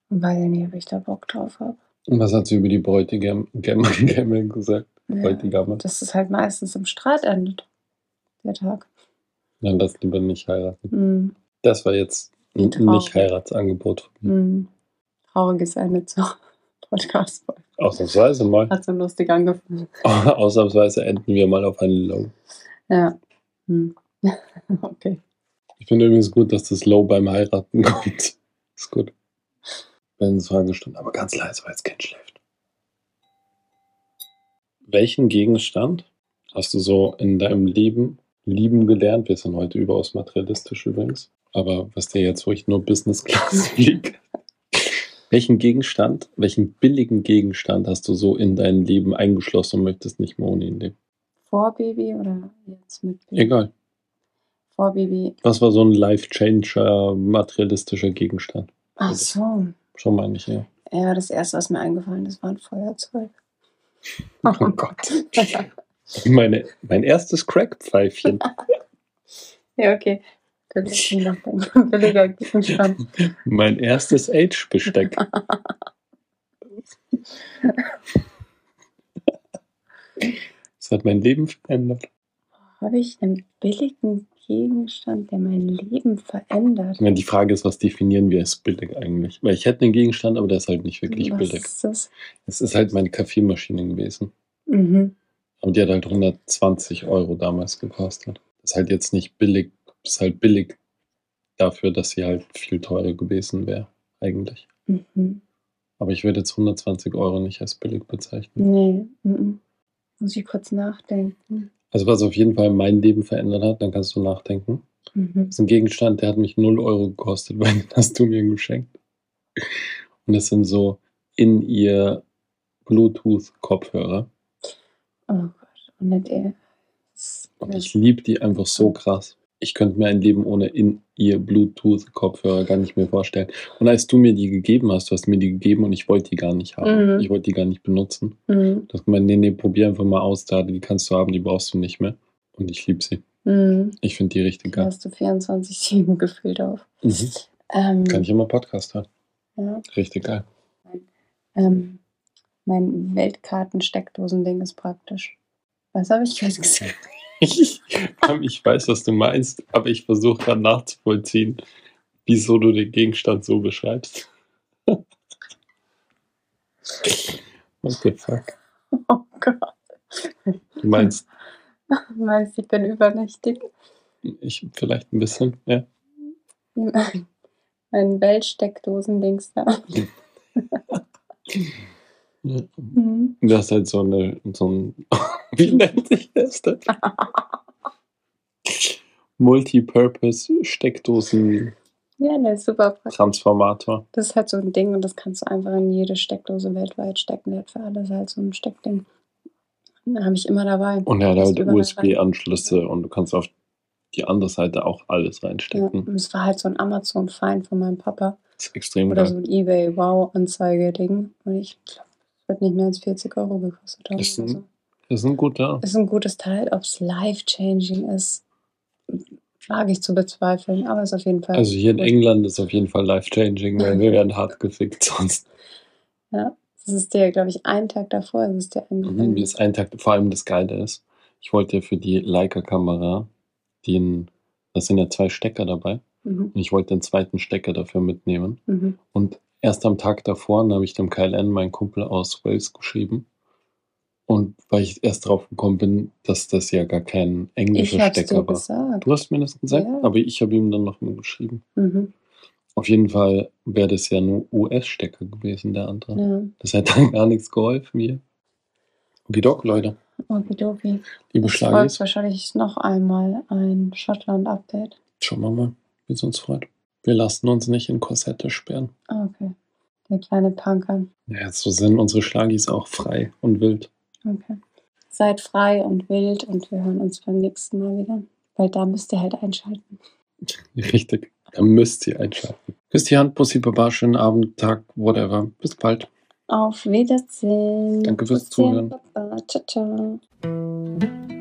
[SPEAKER 2] Und weiß ich da Bock drauf habe.
[SPEAKER 1] Und was hat sie über die Gammel gesagt?
[SPEAKER 2] Ja,
[SPEAKER 1] Bräutigame.
[SPEAKER 2] dass es halt meistens im Streit endet, der Tag.
[SPEAKER 1] Dann lass lieber nicht heiraten.
[SPEAKER 2] Mhm.
[SPEAKER 1] Das war jetzt ein. Nicht-Heiratsangebot mir.
[SPEAKER 2] Mhm. Trauriges Ende zur podcast -Folge.
[SPEAKER 1] Ausnahmsweise mal.
[SPEAKER 2] Hat so lustig angefangen.
[SPEAKER 1] Ausnahmsweise enden wir mal auf einen Low.
[SPEAKER 2] Ja. Hm. okay.
[SPEAKER 1] Ich finde übrigens gut, dass das Low beim Heiraten kommt. Ist gut. Wenn es Fragestunde, aber ganz leise, weil das Kind schläft. Welchen Gegenstand hast du so in deinem Leben lieben gelernt? Wir sind heute überaus materialistisch übrigens. Aber was dir jetzt, ich nur Business Class fliege. Welchen Gegenstand, welchen billigen Gegenstand hast du so in dein Leben eingeschlossen und möchtest nicht mehr ohne ihn leben?
[SPEAKER 2] Vor Baby oder jetzt mit Baby?
[SPEAKER 1] Egal.
[SPEAKER 2] Vor Baby.
[SPEAKER 1] Was war so ein Life-Changer, materialistischer Gegenstand?
[SPEAKER 2] Ach so.
[SPEAKER 1] Schon mal nicht, ja.
[SPEAKER 2] Ja, das erste, was mir eingefallen ist, war ein Feuerzeug.
[SPEAKER 1] Oh Gott. Meine, mein erstes Crackpfeifchen.
[SPEAKER 2] ja, okay. Da muss ich nachdenken. Billiger Gegenstand.
[SPEAKER 1] Mein erstes Age-Besteck. Das hat mein Leben verändert.
[SPEAKER 2] Habe ich einen billigen Gegenstand, der mein Leben verändert?
[SPEAKER 1] Ich meine, die Frage ist, was definieren wir als billig eigentlich? Weil ich hätte einen Gegenstand, aber der ist halt nicht wirklich
[SPEAKER 2] Was
[SPEAKER 1] billig.
[SPEAKER 2] ist das?
[SPEAKER 1] Es ist halt meine Kaffeemaschine gewesen.
[SPEAKER 2] Mhm.
[SPEAKER 1] Aber die hat halt 120 Euro damals gekostet. Das ist halt jetzt nicht billig. Das ist halt billig dafür, dass sie halt viel teurer gewesen wäre, eigentlich.
[SPEAKER 2] Mhm.
[SPEAKER 1] Aber ich würde jetzt 120 Euro nicht als billig bezeichnen.
[SPEAKER 2] Nee. Mhm. Muss ich kurz nachdenken.
[SPEAKER 1] Also was auf jeden Fall mein Leben verändert hat, dann kannst du nachdenken.
[SPEAKER 2] Mhm.
[SPEAKER 1] Das ist ein Gegenstand, der hat mich 0 Euro gekostet, weil den hast du mir geschenkt. Und das sind so in ihr Bluetooth-Kopfhörer.
[SPEAKER 2] Oh Gott. Und nicht er. Das-
[SPEAKER 1] Und ich liebe die einfach so krass. Ich könnte mir ein Leben ohne in ihr Bluetooth-Kopfhörer gar nicht mehr vorstellen. Und als du mir die gegeben hast, du hast mir die gegeben und ich wollte die gar nicht haben.
[SPEAKER 2] Mhm.
[SPEAKER 1] Ich wollte die gar nicht benutzen.
[SPEAKER 2] Mhm.
[SPEAKER 1] Du hast gemeint, nee, nee, probier einfach mal aus, da, die kannst du haben, die brauchst du nicht mehr. Und ich liebe sie.
[SPEAKER 2] Mhm.
[SPEAKER 1] Ich finde die richtig geil.
[SPEAKER 2] hast du 24-7 gefüllt auf.
[SPEAKER 1] Mhm.
[SPEAKER 2] Ähm,
[SPEAKER 1] Kann ich immer Podcast hören.
[SPEAKER 2] ja.
[SPEAKER 1] Richtig geil.
[SPEAKER 2] Ähm, mein Weltkarten-Steckdosending ist praktisch. Was habe ich gerade gesagt?
[SPEAKER 1] Ich, ich weiß, was du meinst, aber ich versuche gerade nachzuvollziehen, wieso du den Gegenstand so beschreibst. What the fuck?
[SPEAKER 2] Oh Gott.
[SPEAKER 1] Du meinst,
[SPEAKER 2] Du meinst, ich bin übernächtig?
[SPEAKER 1] ich vielleicht ein bisschen, ja.
[SPEAKER 2] Mein Weltsteckdosendings da.
[SPEAKER 1] Ja.
[SPEAKER 2] Mhm.
[SPEAKER 1] Du hast halt so eine, so ein, wie nennt sich das denn? Multipurpose-Steckdosen-Transformator.
[SPEAKER 2] Ja, der ist super praktisch. Das ist halt so ein Ding und das kannst du einfach in jede Steckdose weltweit stecken. Der hat für alles halt so ein Steckding. Den habe ich immer dabei.
[SPEAKER 1] Und er hat halt
[SPEAKER 2] überall rein.
[SPEAKER 1] USB-Anschlüsse und du kannst auf die andere Seite auch alles
[SPEAKER 2] Ja,
[SPEAKER 1] reinstecken.
[SPEAKER 2] und es war halt so ein Amazon-Find von meinem Papa.
[SPEAKER 1] Das ist extrem
[SPEAKER 2] Oder
[SPEAKER 1] geil.
[SPEAKER 2] so ein Ebay-Wow-Anzeige-Ding. Und ich glaube, wird nicht mehr als 40 Euro gekostet haben.
[SPEAKER 1] Ist ein-
[SPEAKER 2] so.
[SPEAKER 1] Das ist ein guter.
[SPEAKER 2] Ist ein gutes Teil. Ob es life-changing ist, wage ich zu bezweifeln. Aber ist auf jeden Fall.
[SPEAKER 1] Also hier in. England ist auf jeden Fall life-changing, weil wir werden hart gefickt sonst.
[SPEAKER 2] Ja, das ist dir, glaube ich, einen Tag davor ist es dir
[SPEAKER 1] Mhm. Wie es ein Tag, vor allem das Geile ist, Ich wollte ja für die Leica-Kamera den, da sind ja zwei Stecker dabei.
[SPEAKER 2] Mhm.
[SPEAKER 1] Und ich wollte den zweiten Stecker dafür mitnehmen.
[SPEAKER 2] Mhm.
[SPEAKER 1] Und erst am Tag davor habe ich dem Kyle N, meinen Kumpel aus Wales, geschrieben. Und weil ich erst drauf gekommen bin, dass das ja gar kein englischer Stecker war.
[SPEAKER 2] gesagt.
[SPEAKER 1] Du hast mir das gesagt,
[SPEAKER 2] Ja.
[SPEAKER 1] aber ich habe ihm dann noch mal geschrieben.
[SPEAKER 2] Mhm.
[SPEAKER 1] Auf jeden Fall wäre das ja nur US-Stecker gewesen, der andere.
[SPEAKER 2] Ja.
[SPEAKER 1] Das hätte dann gar nichts geholfen mir. Okay, Doc, Leute.
[SPEAKER 2] Okidoki.
[SPEAKER 1] Liebe Schlagis,
[SPEAKER 2] wahrscheinlich noch einmal ein Schottland-Update.
[SPEAKER 1] schauen wir mal, wie es uns freut. Wir lassen uns nicht in Korsette sperren.
[SPEAKER 2] Ah, okay. Der kleine Punker.
[SPEAKER 1] Ja, so sind unsere Schlagis auch frei und wild.
[SPEAKER 2] Okay. Seid frei und wild und wir hören uns beim nächsten Mal wieder. Weil da müsst ihr halt einschalten.
[SPEAKER 1] Richtig. Da müsst ihr einschalten. Küsst die Hand, Bussi, Baba, schönen Abend, Tag, whatever. Bis bald.
[SPEAKER 2] Auf Wiedersehen.
[SPEAKER 1] Danke fürs Zuhören.
[SPEAKER 2] Baba. Ciao, ciao.